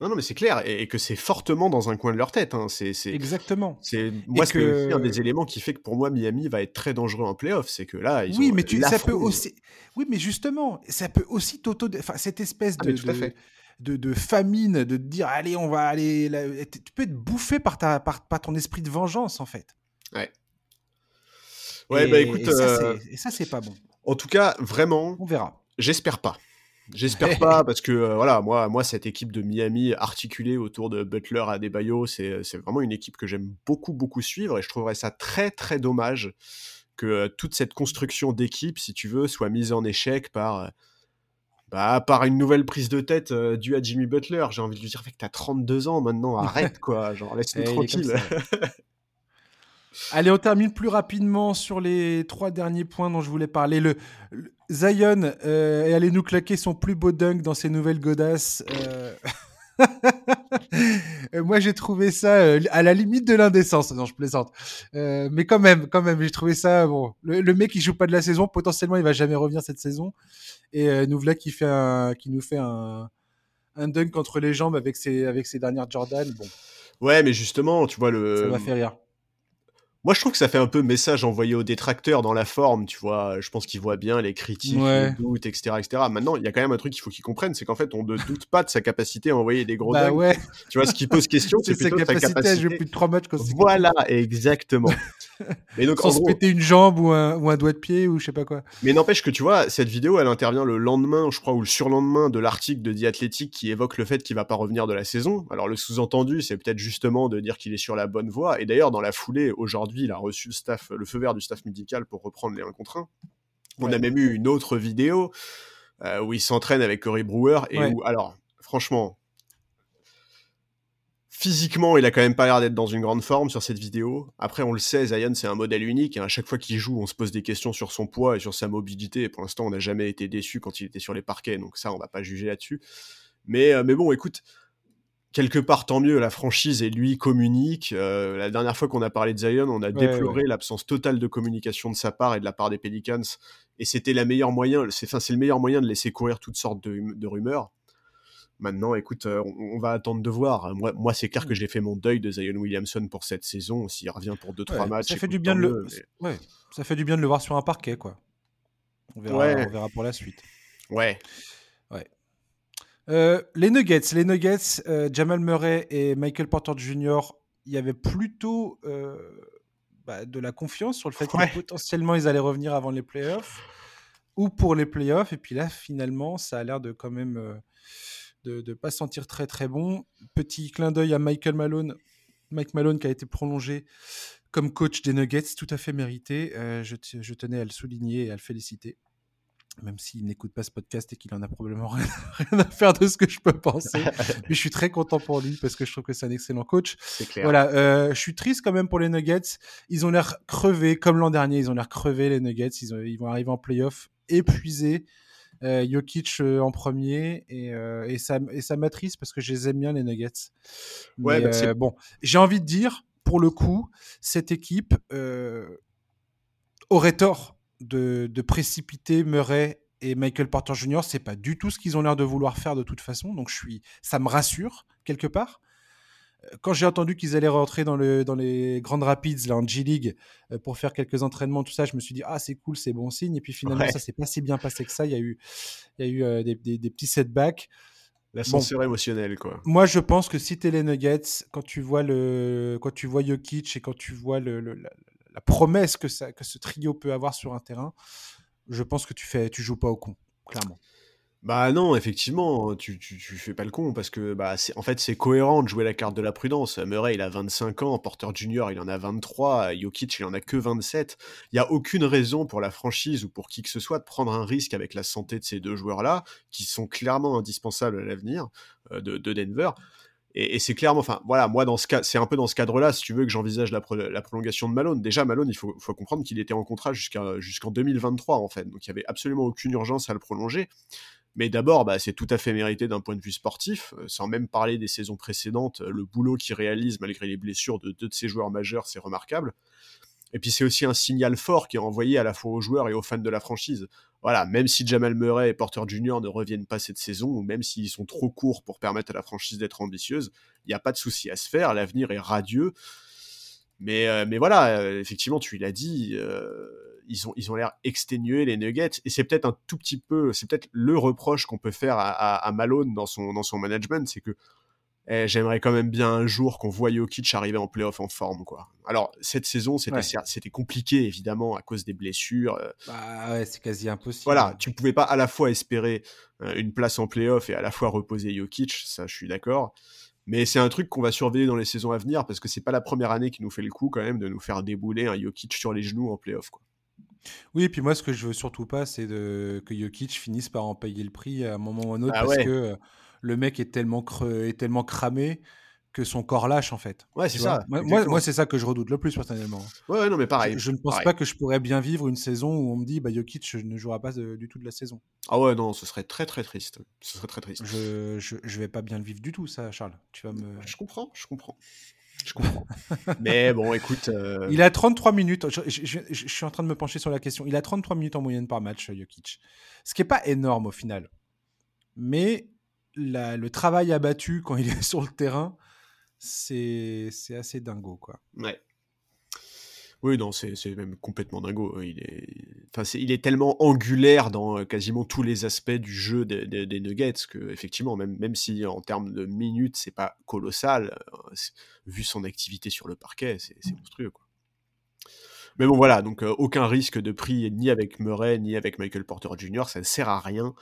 Non, non, mais c'est clair, et, que c'est fortement dans un coin de leur tête. Hein. C'est, Exactement. C'est moi c'est que... un des éléments qui fait que pour moi Miami va être très dangereux en playoff, c'est que là ils oui, mais tu, ça peut aussi. Oui, mais justement, ça peut aussi t'auto. Enfin, cette espèce ah, de, de, de, famine, de te dire allez, on va aller. Tu peux être bouffé par ta par, ton esprit de vengeance en fait. Ouais. Ouais, bah écoute. Euh, et ça, c'est pas bon. En tout cas, vraiment. On verra. J'espère pas. J'espère pas parce que euh, voilà moi moi cette équipe de Miami articulée autour de Butler à Debayo c'est c'est vraiment une équipe que j'aime beaucoup beaucoup suivre et je trouverais ça très très dommage que euh, toute cette construction d'équipe si tu veux soit mise en échec par euh, bah, par une nouvelle prise de tête due à Jimmy Butler. J'ai envie de lui dire que t'as 32 ans maintenant arrête quoi genre laisse-nous eh, tranquille. Allez, on termine plus rapidement sur les trois derniers points dont je voulais parler. Le, Zion euh, est allé nous claquer son plus beau dunk dans ses nouvelles godasses. Euh. Euh, moi, j'ai trouvé ça à la limite de l'indécence. Non, je plaisante. mais quand même, quand même, j'ai trouvé ça bon. Le, mec, il joue pas de la saison. Potentiellement, il va jamais revenir cette saison. Et nous voilà qui fait un, qui nous fait un, un dunk entre les jambes avec ses, avec ses dernières Jordan. Bon. Ouais, mais justement, tu vois le. Ça m'a fait rire. Moi, je trouve que ça fait un peu message envoyé aux détracteurs dans la forme, tu vois. Je pense qu'ils voient bien les critiques, les doutes, etc., etc. Maintenant, il y a quand même un truc qu'il faut qu'ils comprennent, c'est qu'en fait, on ne doute pas de sa capacité à envoyer des gros bah ouais. Tu vois, ce qui pose question, c'est plutôt sa capacité à jouer plus de 3 matchs. Voilà, exactement. Mais donc, Sans se péter une jambe ou un, ou un, doigt de pied ou je sais pas quoi. Mais n'empêche que tu vois, cette vidéo, elle intervient le lendemain, je crois, ou le surlendemain de l'article de The Athletic qui évoque le fait qu'il va pas revenir de la saison. Alors, le sous-entendu, c'est peut-être justement de dire qu'il est sur la bonne voie. Et d'ailleurs, dans la foulée, aujourd'hui, il a reçu le staff le feu vert du staff médical pour reprendre les 1 contre 1. On a même eu une autre vidéo euh, où il s'entraîne avec Corey Brewer et où, alors, franchement, physiquement, il a quand même pas l'air d'être dans une grande forme sur cette vidéo. Après, on le sait, Zion, c'est un modèle unique. Et à chaque fois qu'il joue, on se pose des questions sur son poids et sur sa mobilité. Et pour l'instant, on n'a jamais été déçu quand il était sur les parquets. Donc ça, on va pas juger là-dessus. Mais, euh, mais bon, écoute, quelque part, tant mieux, la franchise et lui communiquent. Euh, la dernière fois qu'on a parlé de Zion, on a déploré l'absence totale de communication de sa part et de la part des Pelicans. Et c'était la meilleure moyen, c'est, le meilleur moyen de laisser courir toutes sortes de, rumeurs. Maintenant, écoute, euh, on, va attendre de voir. Moi, c'est clair que j'ai fait mon deuil de Zion Williamson pour cette saison. S'il revient pour 2-3 matchs, ça fait du bien de le, ça fait du bien de le voir sur un parquet, quoi. On verra, on verra pour la suite. Ouais. Euh, les Nuggets, les Nuggets, euh, Jamal Murray et Michael Porter Jr. Il y avait plutôt euh, bah, de la confiance sur le fait que potentiellement ils allaient revenir avant les playoffs ou pour les playoffs. Et puis là, finalement, ça a l'air de quand même de ne pas sentir très très bon. Petit clin d'œil à Michael Malone, Mike Malone qui a été prolongé comme coach des Nuggets, tout à fait mérité. Je, je, tenais à le souligner et à le féliciter même s'il n'écoute pas ce podcast et qu'il en a probablement rien, à faire de ce que je peux penser. Mais je suis très content pour lui parce que je trouve que c'est un excellent coach. Clair. Voilà, euh, je suis triste quand même pour les Nuggets. Ils ont l'air crevés, comme l'an dernier, ils ont l'air crevés les Nuggets. Ils, ils, vont arriver en playoff épuisés. Euh, Jokic euh, en premier et, euh, et ça, et ça m'attriste parce que je les aime bien les Nuggets. Ouais, bah, bon, j'ai envie de dire, pour le coup, cette équipe aurait tort de, de, précipiter Murray et Michael Porter Jr. C'est pas du tout ce qu'ils ont l'air de vouloir faire de toute façon. Donc je suis, ça me rassure quelque part. Quand j'ai entendu qu'ils allaient rentrer dans, le, dans les grandes rapids là en G League pour faire quelques entraînements, tout ça, je me suis dit ah c'est cool, c'est bon signe. Et puis finalement Ouais. ça s'est pas si bien passé que ça. Il y a eu, il y a eu euh, des, des- des petits setbacks. L'ascenseur émotionnel, quoi. Moi, je pense que si t'es les Nuggets, quand tu vois le, quand tu vois Jokic et quand tu vois le, le- la, la promesse que ça, que ce trio peut avoir sur un terrain, je pense que tu fais, tu joues pas au con, clairement. Bah non, effectivement, tu, tu, tu fais pas le con parce que bah c'est en fait c'est cohérent de jouer la carte de la prudence. Murray il a 25 ans, Porter Jr il en a 23, Jokic il en a que 27. Il y a aucune raison pour la franchise ou pour qui que ce soit de prendre un risque avec la santé de ces deux joueurs-là qui sont clairement indispensables à l'avenir euh, de Denver. Et, c'est clairement, enfin voilà, moi c'est un peu dans ce cadre-là, si tu veux que j'envisage la, pro- la prolongation de Malone. Déjà Malone, il faut, comprendre qu'il était en contrat jusqu'en 2023 en fait, donc il y avait absolument aucune urgence à le prolonger. Mais d'abord, bah, c'est tout à fait mérité d'un point de vue sportif, euh, sans même parler des saisons précédentes. Le boulot qu'il réalise malgré les blessures de deux de ses joueurs majeurs, c'est remarquable. Et puis c'est aussi un signal fort qui est envoyé à la fois aux joueurs et aux fans de la franchise. Voilà, même si Jamal Murray et Porter Jr. ne reviennent pas cette saison, ou même s'ils sont trop courts pour permettre à la franchise d'être ambitieuse, il n'y a pas de souci à se faire, l'avenir est radieux. Mais, euh, voilà, euh, effectivement, tu l'as dit, euh, ils ont l'air exténués les Nuggets et c'est peut-être un tout petit peu, c'est peut-être le reproche qu'on peut faire à, Malone dans son dans son management, c'est que j'aimerais quand même bien un jour qu'on voit Jokic arriver en playoff en forme quoi. Alors cette saison c'était Ouais. compliqué évidemment à cause des blessures. euh, Bah ouais, c'est quasi impossible. voilà, tu pouvais pas à la fois espérer euh, une place en playoff et à la fois reposer Jokic, ça je suis d'accord. Mais c'est un truc qu'on va surveiller dans les saisons à venir parce que c'est pas la première année qui nous fait le coup quand même de nous faire débouler un Jokic sur les genoux en playoff quoi. Oui, et puis moi, ce que je veux surtout pas, c'est que Jokic finisse par en payer le prix à un moment ou à un autre Ah parce ouais. que euh, le mec est tellement, creux, est tellement cramé que son corps lâche en fait. Ouais, c'est ça. Moi, moi, c'est ça que je redoute le plus personnellement. Ouais, ouais, non, mais pareil. Je, je ne pense pareil. pas que je pourrais bien vivre une saison où on me dit bah, Jokic ne jouera pas de- du tout de la saison. Ah ouais, non, ce serait très très triste. Ce serait très triste. Je, je, je vais pas bien le vivre du tout, ça, Charles. Tu vas me. Je comprends, je comprends. Je comprends. mais bon, écoute. euh, Il a 33 minutes. Je, je- je- je suis en train de me pencher sur la question. Il a 33 minutes en moyenne par match, Jokic. Ce qui n'est pas énorme au final. Mais le travail abattu quand il est sur le terrain, c'est assez dingo, quoi. Ouais. Oui, non, c'est même complètement dingo. Il est, enfin, il est tellement angulaire dans euh, quasiment tous les aspects du jeu des, Nuggets que, effectivement, même, même si en termes de minutes, c'est pas colossal, euh, vu son activité sur le parquet, c'est c'est monstrueux, quoi. Mais bon, voilà, donc euh, aucun risque de prix ni avec Murray ni avec Michael Porter Jr. Ça ne sert à rien.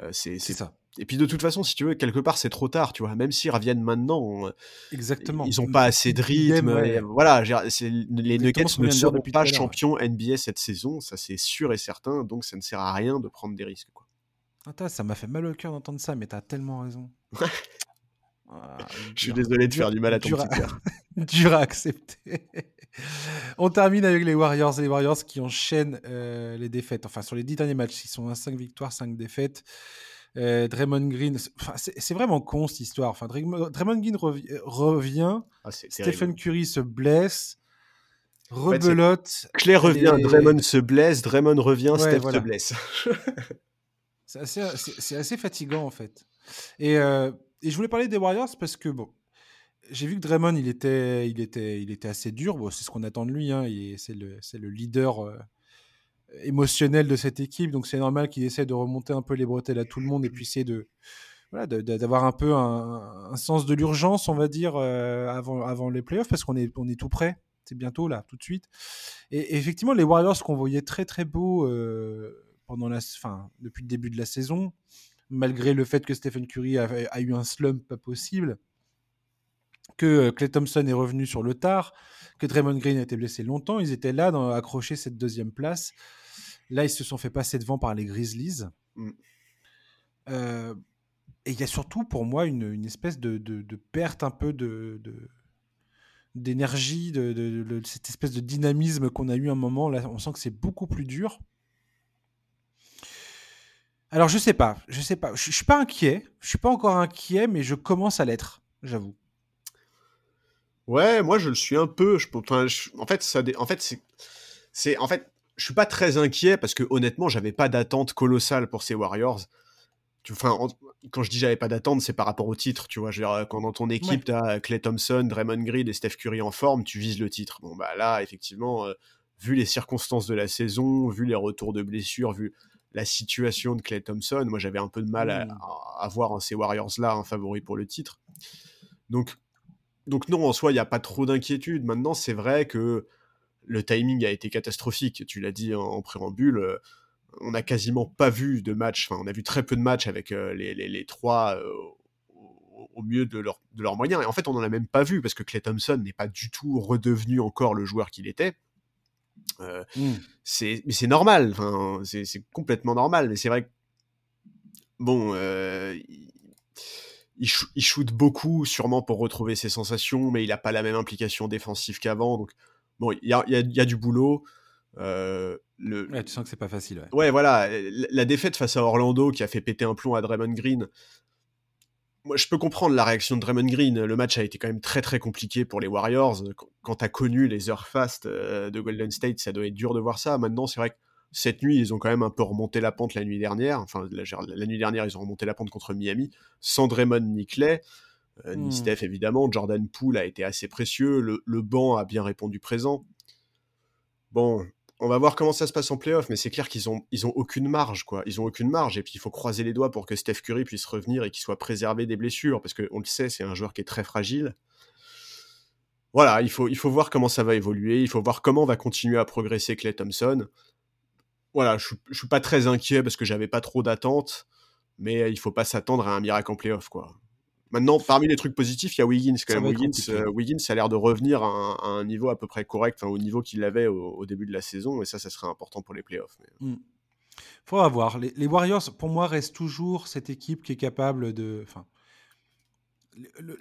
Euh, c'est ça. Et puis de toute façon, si tu veux, quelque part, c'est trop tard, tu vois. Même s'ils reviennent maintenant, euh, Exactement. ils n'ont pas assez de rythme. ouais. et Voilà, les Nuggets ne seront pas champions NBA cette saison, ça c'est sûr et certain, donc ça ne sert à rien de prendre des risques. Quoi. Attends, ça m'a fait mal au cœur d'entendre ça, mais t'as tellement raison. Ah, Je suis désolé de faire du mal à ton dur petit cœur. dur à accepter. On termine avec les Warriors. Les Warriors qui enchaînent euh, les défaites. Enfin, sur les dix derniers matchs, ils sont à 5 victoires, 5 défaites. Euh, Draymond Green, c'est- enfin, c'est c'est vraiment con cette histoire. Enfin, Draymond, Draymond Green euh, revient, Ah. Stephen Curry se blesse, rebelote. Claire revient, Et- Draymond se blesse, Draymond revient, Ouais, Steph voilà. se blesse. C'est assez, fatigant en fait. Et, euh, et je voulais parler des Warriors parce que bon, j'ai vu que Draymond il était, il était, il était assez dur. C'est ce qu'on attend de lui. Hein. C'est le, le leader euh, émotionnel de cette équipe, donc c'est normal qu'il essaie de remonter un peu les bretelles à tout le monde et puis essayer de, voilà, d'avoir un peu un, un sens de l'urgence, on va dire, euh, avant, avant les playoffs parce qu'on est, on est tout prêt. c'est bientôt là, tout de suite. Et, effectivement, les Warriors qu'on voyait très très beaux euh, pendant la, fin, depuis le début de la saison, malgré le fait que Stephen Curry a, eu un slump pas possible, que Clay Thompson est revenu sur le tard, que Draymond Green a été blessé longtemps, ils étaient là dans accrocher cette deuxième place. Là, ils se sont fait passer devant par les Grizzlies. Mm. Euh, et il y a surtout pour moi une, espèce de, perte un peu de, d'énergie, de, cette espèce de dynamisme qu'on a eu un moment. Là, on sent que c'est beaucoup plus dur. Alors je sais pas, je sais pas, je, suis pas inquiet, je suis pas encore inquiet, mais je commence à l'être, j'avoue. Ouais, moi je le suis un peu. Je, en fait, ça, en fait, c'est, c'est, en fait, je suis pas très inquiet parce que honnêtement, j'avais pas d'attente colossale pour ces Warriors. Enfin, quand je dis j'avais pas d'attente, c'est par rapport au titre, tu vois. quand dans ton équipe, tu as Clay Thompson, Draymond Green et Steph Curry en forme, tu vises le titre. Bon, bah là, effectivement, euh, vu les circonstances de la saison, vu les retours de blessures, vu la situation de Clay Thompson, moi j'avais un peu de mal à, mmh. voir ces Warriors-là un favori pour le titre. Donc, donc non, en soi, il n'y a pas trop d'inquiétude. Maintenant, c'est vrai que le timing a été catastrophique. Tu l'as dit en, préambule. Euh, on n'a quasiment pas vu de match. Enfin, on a vu très peu de matchs avec euh, les, trois euh, au, mieux de, leur, de leurs moyens. Et en fait, on n'en a même pas vu parce que Clay Thompson n'est pas du tout redevenu encore le joueur qu'il était. Mmh. C'est, mais c'est normal. Enfin, c'est, complètement normal. Mais c'est vrai que bon, il, shoot beaucoup, sûrement pour retrouver ses sensations, mais il n'a pas la même implication défensive qu'avant. Donc bon, il y a, du boulot. Euh, le... tu sens que c'est pas facile. Ouais. voilà. La, défaite face à Orlando qui a fait péter un plomb à Draymond Green. Moi, je peux comprendre la réaction de Draymond Green. Le match a été quand même très très compliqué pour les Warriors. Quand tu as connu les heures fast euh, de Golden State, ça doit être dur de voir ça. Maintenant, c'est vrai que cette nuit, ils ont quand même un peu remonté la pente la nuit dernière. Enfin, la, nuit dernière, ils ont remonté la pente contre Miami, sans Draymond ni Clay. Euh, ni hmm. Steph évidemment. Jordan Poole a été assez précieux. Le, banc a bien répondu présent. Bon, on va voir comment ça se passe en playoff, mais c'est clair qu'ils ont, ils ont aucune marge, quoi. Ils ont aucune marge, et puis il faut croiser les doigts pour que Steph Curry puisse revenir et qu'il soit préservé des blessures, parce qu'on le sait, c'est un joueur qui est très fragile. Voilà, il faut, il faut voir comment ça va évoluer, il faut voir comment va continuer à progresser Clay Thompson. Voilà, je, je suis pas très inquiet parce que j'avais pas trop d'attentes, mais il faut pas s'attendre à un miracle en playoff, quoi. Maintenant, parmi les trucs positifs, il y a Wiggins. Quand même. Euh, Wiggins, a l'air de revenir à un, niveau à peu près correct, au niveau qu'il avait au, début de la saison, et ça, ça serait important pour les playoffs. Mais... Mm. Faut voir. Les, Warriors, pour moi, restent toujours cette équipe qui est capable de. Enfin,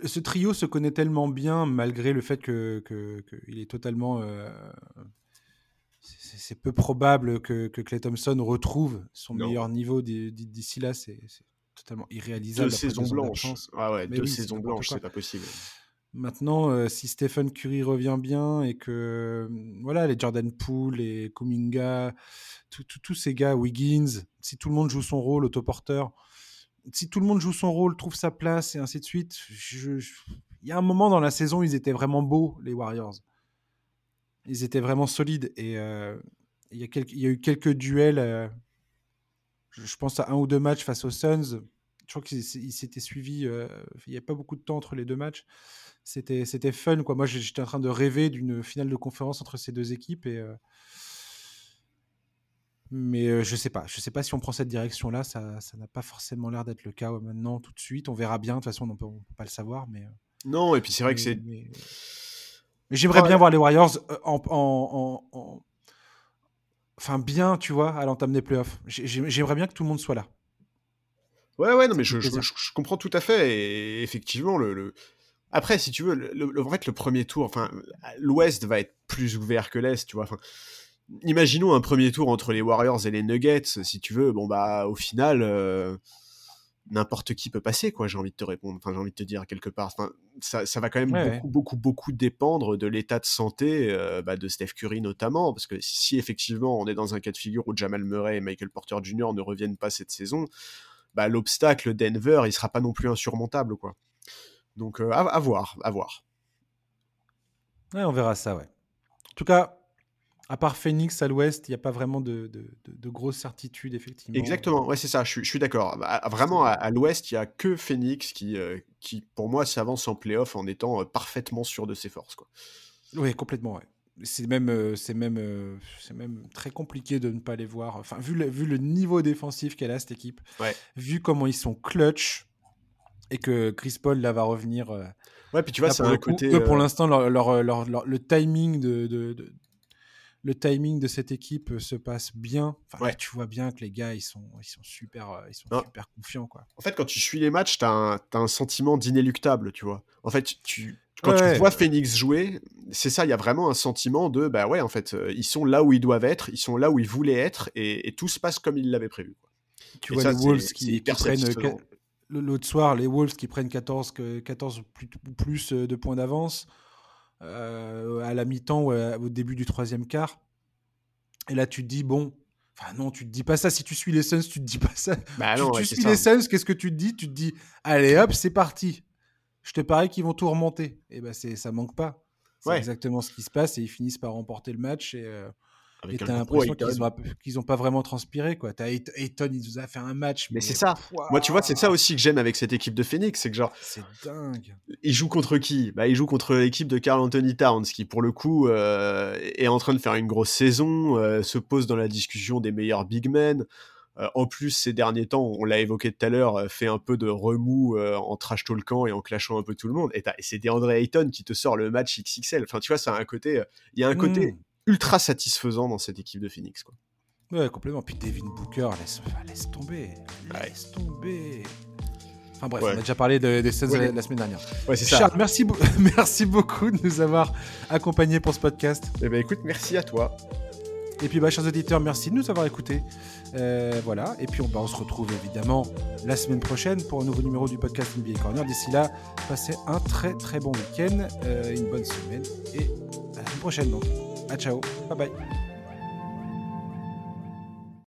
ce trio se connaît tellement bien, malgré le fait qu'il que, est totalement. Euh, c'est peu probable que, que Clay Thompson retrouve son meilleur niveau d'ici là. C'est totalement irréalisable. Deux saisons blanches. Ah ouais, deux saisons blanches, c'est pas possible. Maintenant, euh, si Stephen Curry revient bien et que voilà, les Jordan Poole, les Kuminga, tous ces gars, Wiggins, si tout le monde joue son rôle, autoporteur, si tout le monde joue son rôle, trouve sa place et ainsi de suite, il y a un moment dans la saison, ils étaient vraiment beaux, les Warriors. Ils étaient vraiment solides et euh, il y, y, a eu quelques duels euh, je pense à un ou deux matchs face aux Suns. Je crois qu'il s'était suivi. Euh, il n'y a pas beaucoup de temps entre les deux matchs. C'était, c'était fun. Quoi. Moi, j'étais en train de rêver d'une finale de conférence entre ces deux équipes. Et, mais euh, je sais pas. Je sais pas si on prend cette direction-là. Ça, ça n'a pas forcément l'air d'être le cas maintenant, tout de suite. On verra bien. De toute façon, on ne peut, pas le savoir. Mais, non, et puis c'est vrai que c'est. Mais, j'aimerais bien voir les Warriors en, en, enfin bien, tu vois, à l'entame des playoffs. J'aimerais bien que tout le monde soit là. Ouais, ouais, non, mais je, comprends tout à fait. Et effectivement, le, après, si tu veux, le, en fait, le premier tour, enfin, l'Ouest va être plus ouvert que l'Est, tu vois. Enfin, imaginons un premier tour entre les Warriors et les Nuggets, si tu veux. Bon, bah, au final, euh, n'importe qui peut passer, quoi, j'ai envie de te répondre. Enfin, j'ai envie de te dire quelque part. Enfin, ça, ça va quand même beaucoup, beaucoup, beaucoup dépendre de l'état de santé euh, bah, de Steph Curry notamment. Parce que si effectivement on est dans un cas de figure où Jamal Murray et Michael Porter Jr. ne reviennent pas cette saison, bah, l'obstacle Denver, il sera pas non plus insurmontable, quoi. Donc, euh, à, voir, à voir. Ouais, on verra ça, ouais. En tout cas, à part Phoenix à l'ouest, il n'y a pas vraiment de, de, grosses certitudes, effectivement. Exactement, ouais, c'est ça, je, suis d'accord. Bah, vraiment, à, l'ouest, il n'y a que Phoenix qui, euh, qui pour moi, s'avance en playoff en étant euh, parfaitement sûr de ses forces. Quoi. Oui, complètement, ouais. c'est même, euh, c'est même, c'est même très compliqué de ne pas les voir. Enfin, vu le, vu le niveau défensif qu'elle a cette équipe, Ouais. vu comment ils sont clutch et que Chris Paul là va revenir. Ouais, puis tu vois, c'est un coup, côté. eux, pour l'instant, leur, leur- leur- leur- le timing de, de- de- le timing de cette équipe euh, se passe bien. Enfin, Ouais. là, tu vois bien que les gars, ils sont, ils sont super, euh, ils sont Non. super confiants, quoi. En fait, quand tu suis les matchs, t'as un, t'as un sentiment d'inéluctable, tu vois. En fait, tu, quand Ouais. tu vois Phoenix jouer, c'est ça, il y a vraiment un sentiment de, bah ouais, en fait, euh, ils sont là où ils doivent être, ils sont là où ils voulaient être, et, et tout se passe comme ils l'avaient prévu. quoi. Tu Et vois ça, les Wolves qui, prennent l'autre soir, les Wolves qui prennent 14, que- 14 ou plus, de points d'avance euh, à la mi-temps ou à- au début du troisième quart. Et là, tu te dis, bon, enfin non, tu te dis pas ça. Si tu suis les Suns, tu te dis pas ça. Bah tu tu ouais, suis ça. les Suns, qu'est-ce que tu te dis? Tu te dis, allez hop, c'est parti. Je te parie qu'ils vont tout remonter. Et ben c'est ça manque pas. C'est Ouais. exactement ce qui se passe et ils finissent par remporter le match. Et euh, Avec et t'as l'impression qu'ils ont, qu'ils ont pas vraiment transpiré. quoi. T'as Ayton, il nous a fait un match. Mais c'est ça. Moi, tu vois, c'est ça aussi que j'aime avec cette équipe de Phoenix, c'est que genre, C'est dingue. il joue contre qui? Bah, il joue contre l'équipe de Carl Anthony Towns, qui pour le coup euh, est en train de faire une grosse saison, euh, se pose dans la discussion des meilleurs big men. Euh, en plus, ces derniers temps, on l'a évoqué tout à l'heure, fait un peu de remous en trash talkant et en clashant un peu tout le monde. Et, et c'est DeAndre Ayton qui te sort le match XXL. Enfin, tu vois, ça a un côté, il y a un côté Mm. Ultra satisfaisant dans cette équipe de Phoenix. Quoi. Ouais, complètement. Puis Devin Booker, laisse, enfin, laisse tomber. Laisse tomber. Enfin bref, Ouais. on a déjà parlé de- des Suns Ouais. la, semaine dernière. Ouais, c'est ça. Charles, merci, merci beaucoup de nous avoir accompagnés pour ce podcast. Eh ben, écoute, merci à toi. Et puis, bah, chers auditeurs, merci de nous avoir écoutés. Euh, voilà. Et puis, on, bah, on se retrouve évidemment la semaine prochaine pour un nouveau numéro du podcast NBA Corner. D'ici là, passez un très très bon week-end, euh, une bonne semaine et à la semaine prochaine. Donc, à ciao. Bye bye.